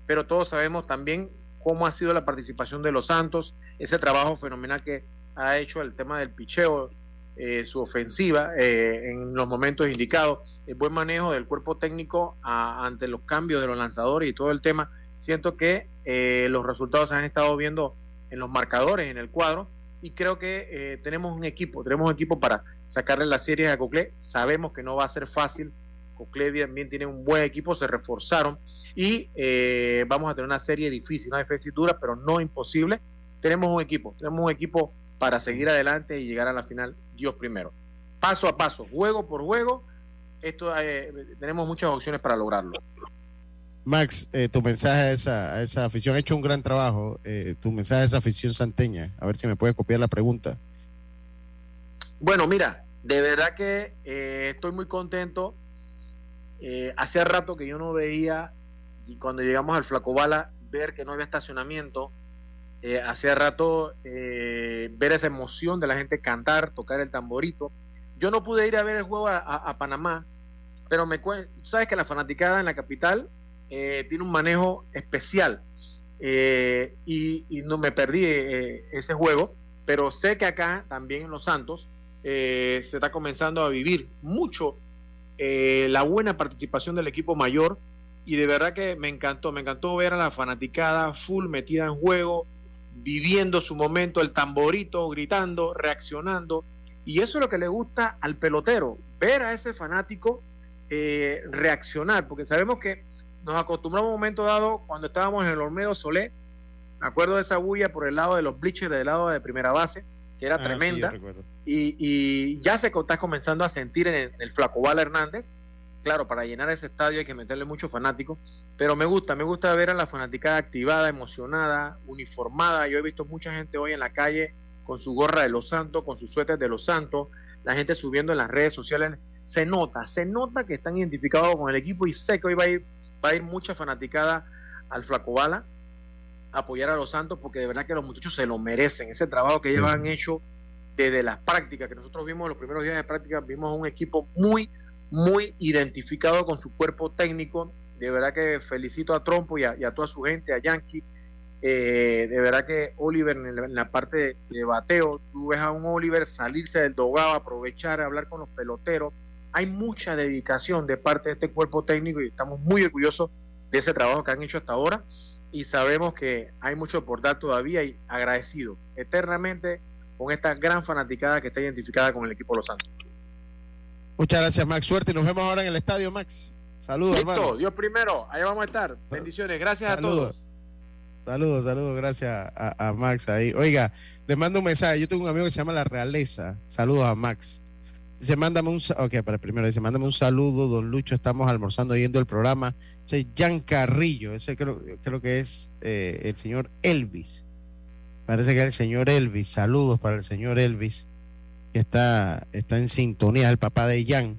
Pero todos sabemos también cómo ha sido la participación de los Santos, ese trabajo fenomenal que ha hecho el tema del picheo, eh, su ofensiva eh, en los momentos indicados, el buen manejo del cuerpo técnico ante los cambios de los lanzadores y todo el tema. Siento que eh, los resultados se han estado viendo en los marcadores, en el cuadro, y creo que tenemos un equipo, tenemos un equipo para sacarle las series a Cocle. Sabemos que no va a ser fácil. Cocle también tiene un buen equipo, se reforzaron y vamos a tener una serie difícil, una defensa dura, pero no imposible. Tenemos un equipo, tenemos un equipo para seguir adelante y llegar a la final Dios primero. Paso a paso, juego por juego, esto eh, tenemos muchas opciones para lograrlo.
Max, eh, tu mensaje a esa, afición, ha hecho un gran trabajo, eh, tu mensaje a esa afición santeña, a ver si me puedes copiar la pregunta.
Bueno, mira, de verdad que estoy muy contento. hace rato que yo no veía, y cuando llegamos al Flacobala, ver que no había estacionamiento, eh, hacía rato eh, ver esa emoción de la gente cantar, tocar el tamborito. Yo no pude ir a ver el juego a, Panamá, pero me sabes que la fanaticada en la capital eh, tiene un manejo especial y, no me perdí ese juego, pero sé que acá también en Los Santos se está comenzando a vivir mucho la buena participación del equipo mayor y de verdad que me encantó, me encantó ver a la fanaticada full metida en juego, viviendo su momento, el tamborito, gritando, reaccionando. Y eso es lo que le gusta al pelotero, ver a ese fanático eh, reaccionar, porque sabemos que nos acostumbramos a un momento dado cuando estábamos en el Olmedo Solé, me acuerdo de esa bulla por el lado de los bleachers del lado de primera base, que era ah, tremenda, y, ya se está comenzando a sentir en el, en el Flacobal Hernández, claro, para llenar ese estadio hay que meterle muchos fanáticos, pero me gusta, me gusta ver a la fanaticada activada, emocionada, uniformada. Yo he visto mucha gente hoy en la calle con su gorra de los santos, con sus suéteres de los santos, la gente subiendo en las redes sociales. Se nota, se nota que están identificados con el equipo y sé que hoy va a ir, va a ir mucha fanaticada al Flacobala a apoyar a los santos porque de verdad que los muchachos se lo merecen. Ese trabajo que ellos han hecho desde las prácticas, que nosotros vimos los primeros días de práctica, vimos un equipo muy, muy identificado con su cuerpo técnico. De verdad que felicito a Trompo y a, toda su gente, a Yankee. Eh, de verdad que Oliver en la, parte de, bateo, tú ves a un Oliver salirse del dogado, aprovechar, hablar con los peloteros. Hay mucha dedicación de parte de este cuerpo técnico y estamos muy orgullosos de ese trabajo que han hecho hasta ahora y sabemos que hay mucho por dar todavía y agradecido eternamente con esta gran fanaticada que está identificada con el equipo de Los Santos.
Muchas gracias, Max. Suerte. Nos vemos ahora en el estadio, Max. Saludos,
hermano. Dios primero. Allá vamos a estar. Bendiciones. Gracias a todos.
Saludos, saludos. Gracias a, Max ahí. Oiga, le mando un mensaje. Yo tengo un amigo que se llama La Realeza. Saludos a Max. Dice, mándame un... Ok, para primero dice, mándame un saludo, don Lucho. Estamos almorzando yendo el programa. Dice, Jan Carrillo. Ese creo, creo que es eh, el señor Elvis. Parece que es el señor Elvis. Saludos para el señor Elvis que está, está en sintonía, el papá de Jan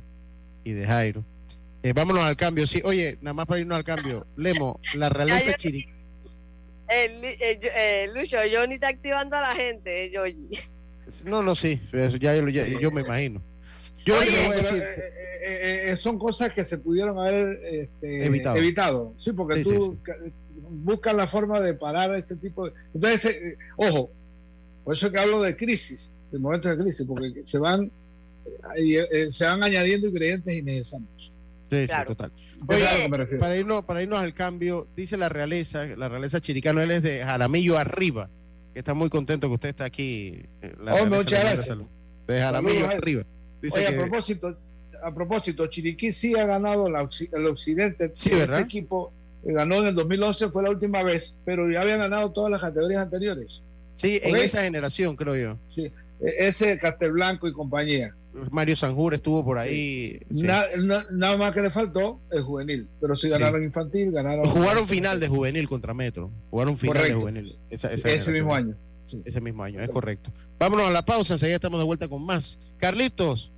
y de Jairo. Eh, vámonos al cambio. Sí, oye, nada más para irnos al cambio. Lemo, la realeza Chiri.
Eh, eh, Lucho, Johnny está activando a la gente, Yoyi.
No, no, sí, eso ya, yo me imagino. Yo
voy a decir. son cosas que se pudieron haber este, evitado. Sí, porque tú buscas la forma de parar a este tipo de. Entonces, ojo, por eso es que hablo de crisis de momentos de crisis, porque se van, eh, eh, se van añadiendo ingredientes innecesarios.
Sí, sí, total. para irnos, para irnos al cambio, dice la realeza, la realeza chiricano, él es de Jaramillo arriba, que está muy contento que usted está aquí.
Eh, oh, muchas gracias.
De Jaramillo arriba.
Dice a propósito, a propósito, Chiriquí sí ha ganado el occidente.
Sí, ¿verdad?
Este equipo ganó en el 2011, fue la última vez, pero ya habían ganado todas las categorías anteriores.
Sí, en esa generación, creo yo.
Sí, e-, ese Castelblanco y compañía.
Mario Sanjur estuvo por ahí.
nada más que le faltó el juvenil, pero si ganaron infantil, ganaron.
Jugaron final de juvenil contra Metro. Jugaron final de juvenil.
ese mismo año.
Ese mismo año, es correcto. Vámonos a la pausa, enseguida estamos de vuelta con más. Carlitos.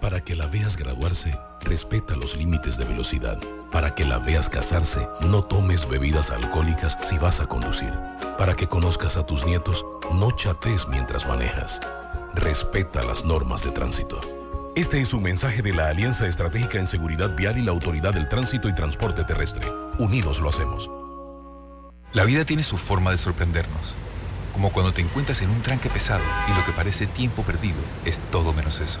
Para que la veas graduarse, respeta los límites de velocidad Para que la veas casarse, no tomes bebidas alcohólicas si vas a conducir. Para que conozcas a tus nietos, no chates mientras manejas. Respeta las normas de tránsito. Este es un mensaje de la Alianza Estratégica en Seguridad Vial y la Autoridad del Tránsito y Transporte Terrestre. Unidos lo hacemos.
La vida tiene su forma de sorprendernos. Como cuando te encuentras en un tranque pesado y lo que parece tiempo perdido es todo menos eso.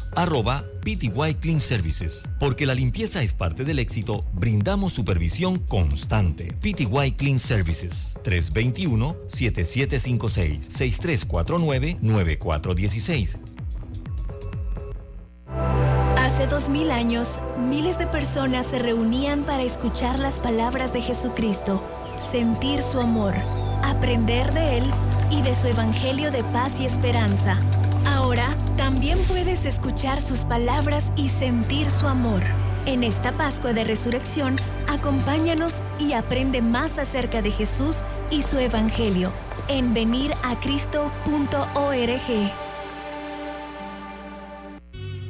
arroba PTY Clean Services. Porque la limpieza es parte del éxito, brindamos supervisión constante. PTY Clean Services 321-7756-6349-9416.
Hace dos mil años, miles de personas se reunían para escuchar las palabras de Jesucristo, sentir su amor, aprender de Él y de su Evangelio de paz y esperanza. Ahora también puedes escuchar sus palabras y sentir su amor. En esta Pascua de Resurrección, acompáñanos y aprende más acerca de Jesús y su Evangelio en veniracristo.org.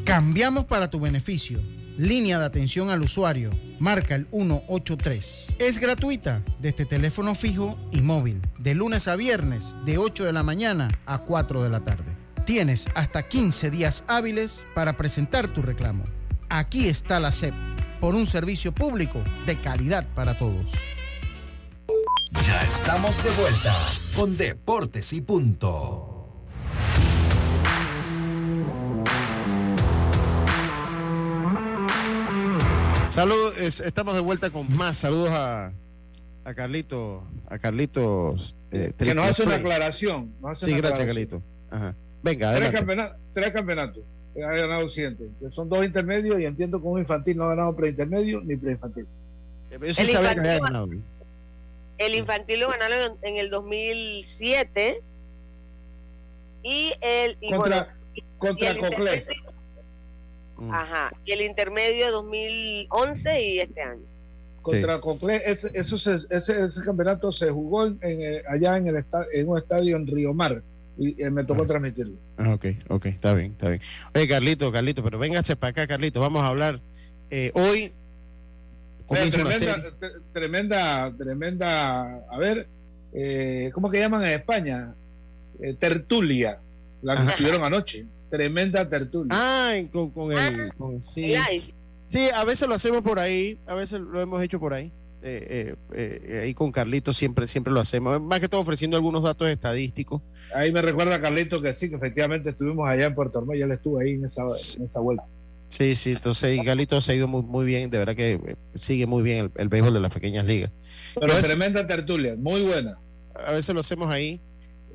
Cambiamos para tu beneficio. Línea de atención al usuario. Marca el 183. Es gratuita desde teléfono fijo y móvil. De lunes a viernes, de 8 de la mañana a 4 de la tarde. Tienes hasta 15 días hábiles para presentar tu reclamo. Aquí está la SEP, por un servicio público de calidad para todos.
Ya estamos de vuelta con Deportes y Punto.
Saludos, estamos de vuelta con más. Saludos a, a Carlito, a Carlitos.
Eh, que nos hace una aclaración. Nos hace
sí,
una
gracias,
aclaración.
Carlito. Ajá. Venga,
Tres campeonatos, tres campeonatos que ha ganado. Que son dos intermedios y entiendo que un infantil no ha ganado preintermedio ni preinfantil.
Eso
El
sí que
infantil-
ganado.
El infantil lo ganaron en, en el 2007 y el y
Contra,
bueno,
contra
y el
Coclé.
intermedio- Ajá, y el intermedio 2011 y este año.
Contra Coclé, ese, eso se- ese, ese campeonato se jugó en, en, eh, allá en, el en un estadio en Río Mar y eh, me tocó transmitirlo.
Ah, ok, ok, está bien, está bien. Oye, Carlito, Carlito, pero véngase para acá, Carlito. Vamos a hablar. eh, hoy comienza
tremenda,
serie.
tremenda, tremenda, a ver, eh, ¿cómo que llaman en España? Eh, tertulia, la que tuvieron anoche. Tremenda tertulia.
Ah, con, con el. con- sí. Sí, a veces lo hacemos por ahí, a veces lo hemos hecho por ahí. Eh, eh, eh, ahí con Carlito siempre, siempre lo hacemos. Más que todo ofreciendo algunos datos estadísticos.
Ahí me recuerda Carlito que sí, que efectivamente estuvimos allá en Puerto Rico, ya él estuvo ahí en esa, en esa vuelta.
Sí, sí, entonces y Carlito se ha ido muy, muy bien, de verdad que eh, sigue muy bien el, el béisbol de las pequeñas ligas.
Pero
veces-
tremenda tertulia, muy buena.
a veces lo hacemos ahí.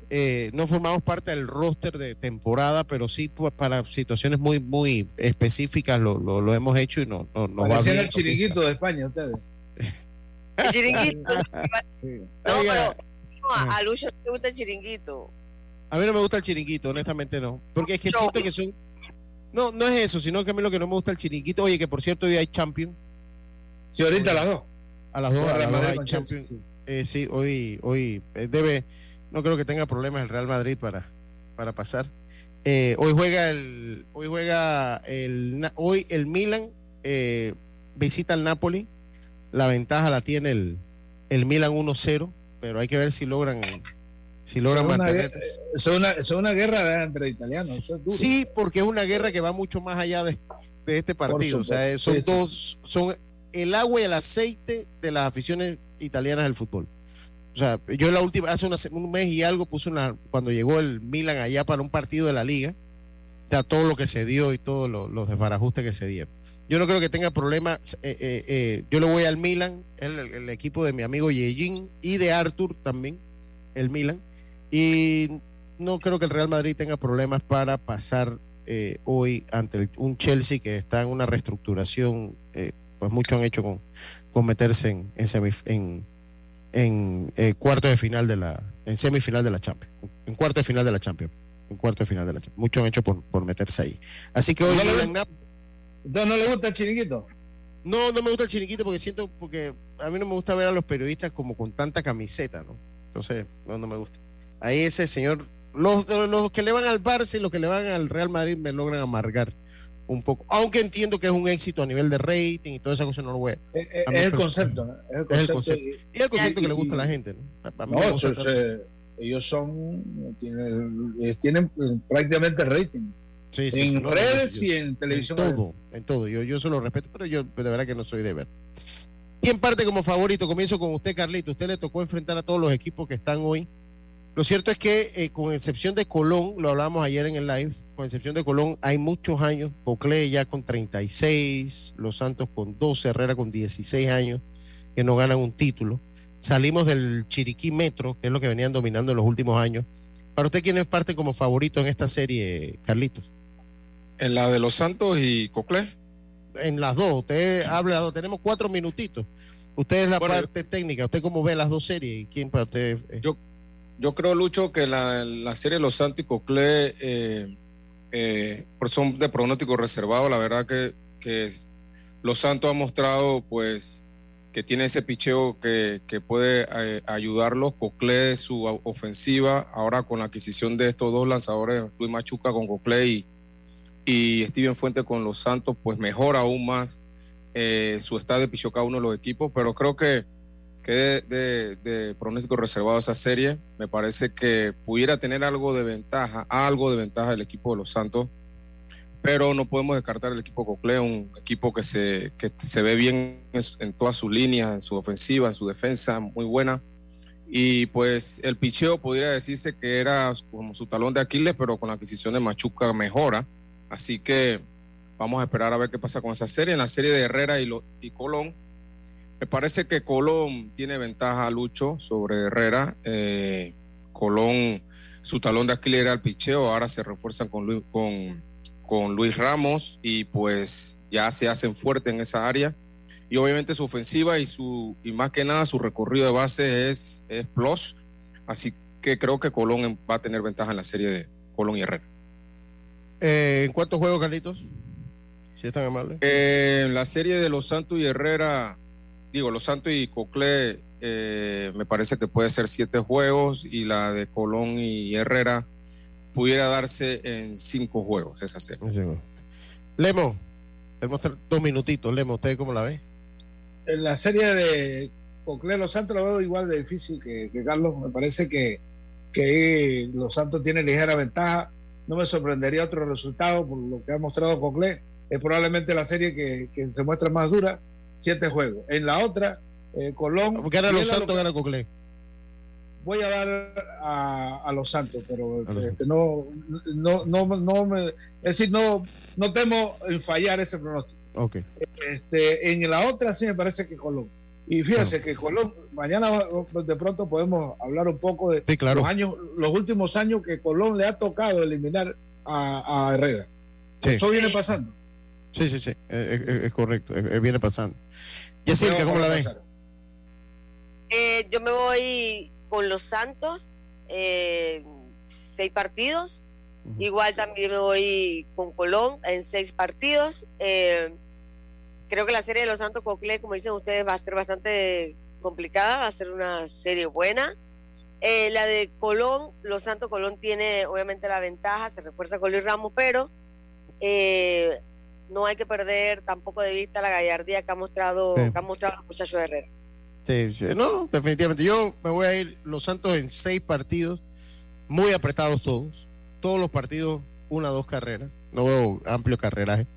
Eh, no formamos parte del roster de temporada, pero sí para situaciones muy, muy específicas lo, lo, lo hemos hecho y no, no, no va bien.
el chiringuito de España ustedes.
El chiringuito.
Sí.
No,
Oiga,
pero no, a, a Lucho le gusta el chiringuito.
A mí no me gusta el chiringuito, honestamente no. Porque es que siento que son. No, no es eso, sino que a mí lo que no me gusta el chiringuito. Oye, que por cierto, hoy hay Champion.
Sí, ahorita a las dos.
A las dos, a
Real
las dos hay Champion.
Sí.
Eh, sí, hoy, hoy eh, debe. No creo que tenga problemas el Real Madrid para, para pasar. Eh, hoy juega el. Hoy juega el. Hoy el Milan eh, visita al Napoli. La ventaja la tiene el, el Milan 1-0, pero hay que ver si logran. Si logran
es una es una, es una guerra entre italianos. Eso es duro.
Sí, porque es una guerra que va mucho más allá de, de este partido. O sea, son
Sí, sí.
dos, son el agua y el aceite de las aficiones italianas del fútbol. O sea, yo la última, hace una un mes y algo puse una, cuando llegó el Milan allá para un partido de la liga, O sea, todo lo que se dio y todos los desbarajustes que se dieron. Yo no creo que tenga problemas. Eh, eh, eh, yo le voy al Milan, el, el, equipo de mi amigo Yejin y de Arthur también, el Milan. Y no creo que el Real Madrid tenga problemas para pasar hoy ante un Chelsea que está en una reestructuración. pues muchos han hecho con, con meterse en, en, en, cuarto de final de la, en semifinal de la Champions, en cuarto de final de la Champions, en cuarto de final de la Champions. Muchos han hecho por, por meterse ahí. Así que hoy
¿Entonces no le gusta el chiriquito?
No, no me gusta el chiriquito porque siento, porque a mí no me gusta ver a los periodistas como con tanta camiseta, ¿no? Entonces, no, no me gusta. Ahí ese señor, los, los que le van al Barça y los que le van al Real Madrid me logran amargar un poco. Aunque entiendo que es un éxito a nivel de rating y toda esa cosa, no lo voy
a. Es, el concepto, ¿no?
Es el concepto. Y, el concepto que le gusta a la gente, ¿no?
no, ellos son, tienen, tienen prácticamente rating en redes y en televisión.
En todo, en todo. Yo, yo se lo respeto, pero yo de verdad que no soy de ver. ¿Quién parte como favorito? Comienzo con usted, Carlito. Usted le tocó enfrentar a todos los equipos que están hoy. Lo cierto es que, eh, con excepción de Colón, lo hablamos ayer en el live, con excepción de Colón, hay muchos años. Cocle ya con 36, Los Santos con 12, Herrera con 16 años, que no ganan un título. Salimos del Chiriquí Metro, que es lo que venían dominando en los últimos años. Para usted, ¿quién es parte como favorito en esta serie, Carlitos?
En la de Los Santos y Coclé.
En las dos, usted habla, tenemos cuatro minutitos. Usted es la parte técnica, ¿usted cómo ve las dos series? ¿Y quién para usted?
Yo, yo creo, Lucho, que la, la serie Los Santos y Coclé eh, eh, son de pronóstico reservado. La verdad que, que Los Santos ha mostrado pues que tiene ese picheo que, que puede eh, ayudarlos. Coclé, su ofensiva, ahora con la adquisición de estos dos lanzadores, Luis Machuca con Coclé y y Steven Fuente con los Santos, pues mejora aún más eh, su estado de pichó cada uno de los equipos, pero creo que, que de, pronóstico reservado esa serie, me parece que pudiera tener algo de ventaja, algo de ventaja el equipo de los Santos, pero no podemos descartar el equipo Cocle, un equipo que se, que se ve bien en, todas sus líneas, en su ofensiva, en su defensa, muy buena. Y pues el picheo podría decirse que era como su talón de Aquiles, pero con la adquisición de Machuca mejora Así que vamos a esperar a ver qué pasa con esa serie. En la serie de Herrera y, y Colón, me parece que Colón tiene ventaja, Lucho, sobre Herrera. Eh, Colón, su talón de Aquiles era el picheo, ahora se refuerzan con Luis, con, con Luis Ramos y pues ya se hacen fuerte en esa área. Y obviamente su ofensiva y, su, y más que nada su recorrido de base es, es plus. Así que creo que Colón va a tener ventaja en la serie de Colón y Herrera.
Eh, ¿En cuántos juegos, Carlitos? Si es tan amable.
Eh, en la serie de Los Santos y Herrera, digo, Los Santos y Coclé, eh, me parece que puede ser siete juegos y la de Colón y Herrera pudiera darse en cinco juegos, esa serie.
Lemo, tenemos dos minutitos. Lemo, ¿usted cómo la ve?
En la serie de Coclé Los Santos lo veo igual de difícil que, Carlos. Me parece que, que Los Santos tiene ligera ventaja no me sorprendería otro resultado por lo que ha mostrado Cocle. Es probablemente la serie que, se muestra más dura, siete juegos. En la otra, eh, Colón.
Gana los Santos, gana Cocle.
Voy a dar a, los Santos, pero este, no, no, no, no me, es decir, no, no temo en fallar ese pronóstico.
Okay.
Este, en la otra sí me parece que Colón. Y fíjense que Colón, mañana de pronto podemos hablar un poco de los años, los últimos años que Colón le ha tocado eliminar a, Herrera. Eso viene pasando.
Sí, sí, sí, es, correcto, viene pasando. Jessica, ¿cómo la ves?
Eh, yo me voy con los Santos, eh, seis partidos. Igual también me voy con Colón en seis partidos. Eh, Creo que la serie de los Santos Cocle, como dicen ustedes, va a ser bastante complicada, va a ser una serie buena. Eh, la de Colón, Los Santos Colón tiene obviamente la ventaja, se refuerza con Luis Ramos, pero eh, no hay que perder tampoco de vista la gallardía que ha mostrado, que ha mostrado los muchachos de Herrera.
Sí, no, definitivamente. Yo me voy a ir Los Santos en seis partidos, muy apretados todos. Todos los partidos, una o dos carreras. No veo amplio carreraje.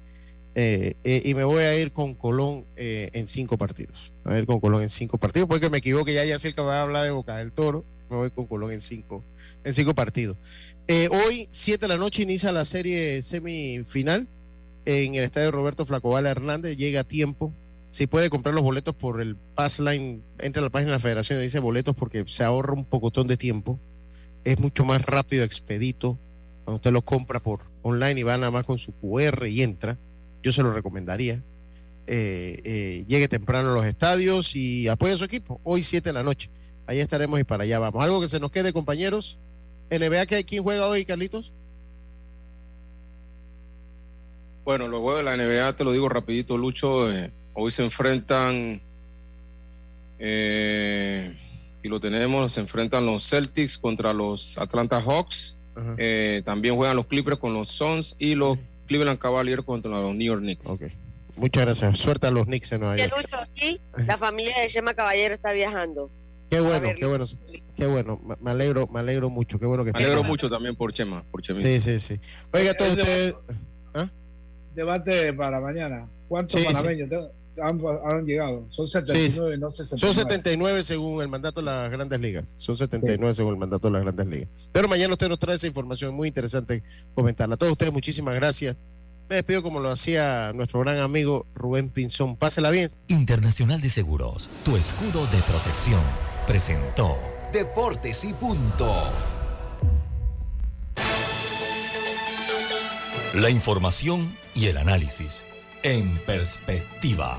Eh, eh, y me voy a ir con Colón eh, en cinco partidos. A ver con Colón en cinco partidos, porque me equivoque, ya ya cerca va a hablar de Boca del Toro. Me voy con Colón en cinco, en cinco partidos. Eh, hoy, 7 de la noche, inicia la serie semifinal en el estadio Roberto Flacobala Hernández. Llega a tiempo. Si puede comprar los boletos por el Passline, entra a la página de la federación y dice boletos porque se ahorra un pocotón de tiempo. Es mucho más rápido, expedito. Cuando usted los compra por online y va nada más con su QR y entra, yo se lo recomendaría. Eh, eh, llegue temprano a los estadios y apoye a su equipo. Hoy 7 de la noche. Ahí estaremos y para allá vamos. Algo que se nos quede, compañeros. NBA, ¿quién juega hoy, Carlitos?
Bueno, los juegos de la NBA, te lo digo rapidito, Lucho. eh, hoy se enfrentan, y lo tenemos, se enfrentan los Celtics contra los Atlanta Hawks. También juegan los Clippers con los Suns y los Cleveland Cavaliers contra los New York Knicks.
Muchas gracias. Suerte a los Knicks en Nueva York.
Lucho, aquí la familia de Chema Caballero está viajando.
Qué bueno, qué bueno, qué bueno. Me- alegro, me alegro mucho. Qué bueno que
Me alegro mucho también por Chema, por Chemita.
Sí, sí, sí. Oiga, todos ustedes.
Debate para mañana. ¿Cuántos
Sí, sí.
panameños te- han, han llegado? Son 79, no 69.
Son 79 según el mandato de las grandes ligas. Son 79 según el mandato de las grandes ligas. Pero mañana usted nos trae esa información muy interesante comentarla. A todos ustedes, muchísimas gracias. Me despido como lo hacía nuestro gran amigo Rubén Pinzón. Pásela bien.
Internacional de Seguros, tu escudo de protección, presentó
Deportes y punto.
la información y el análisis en perspectiva.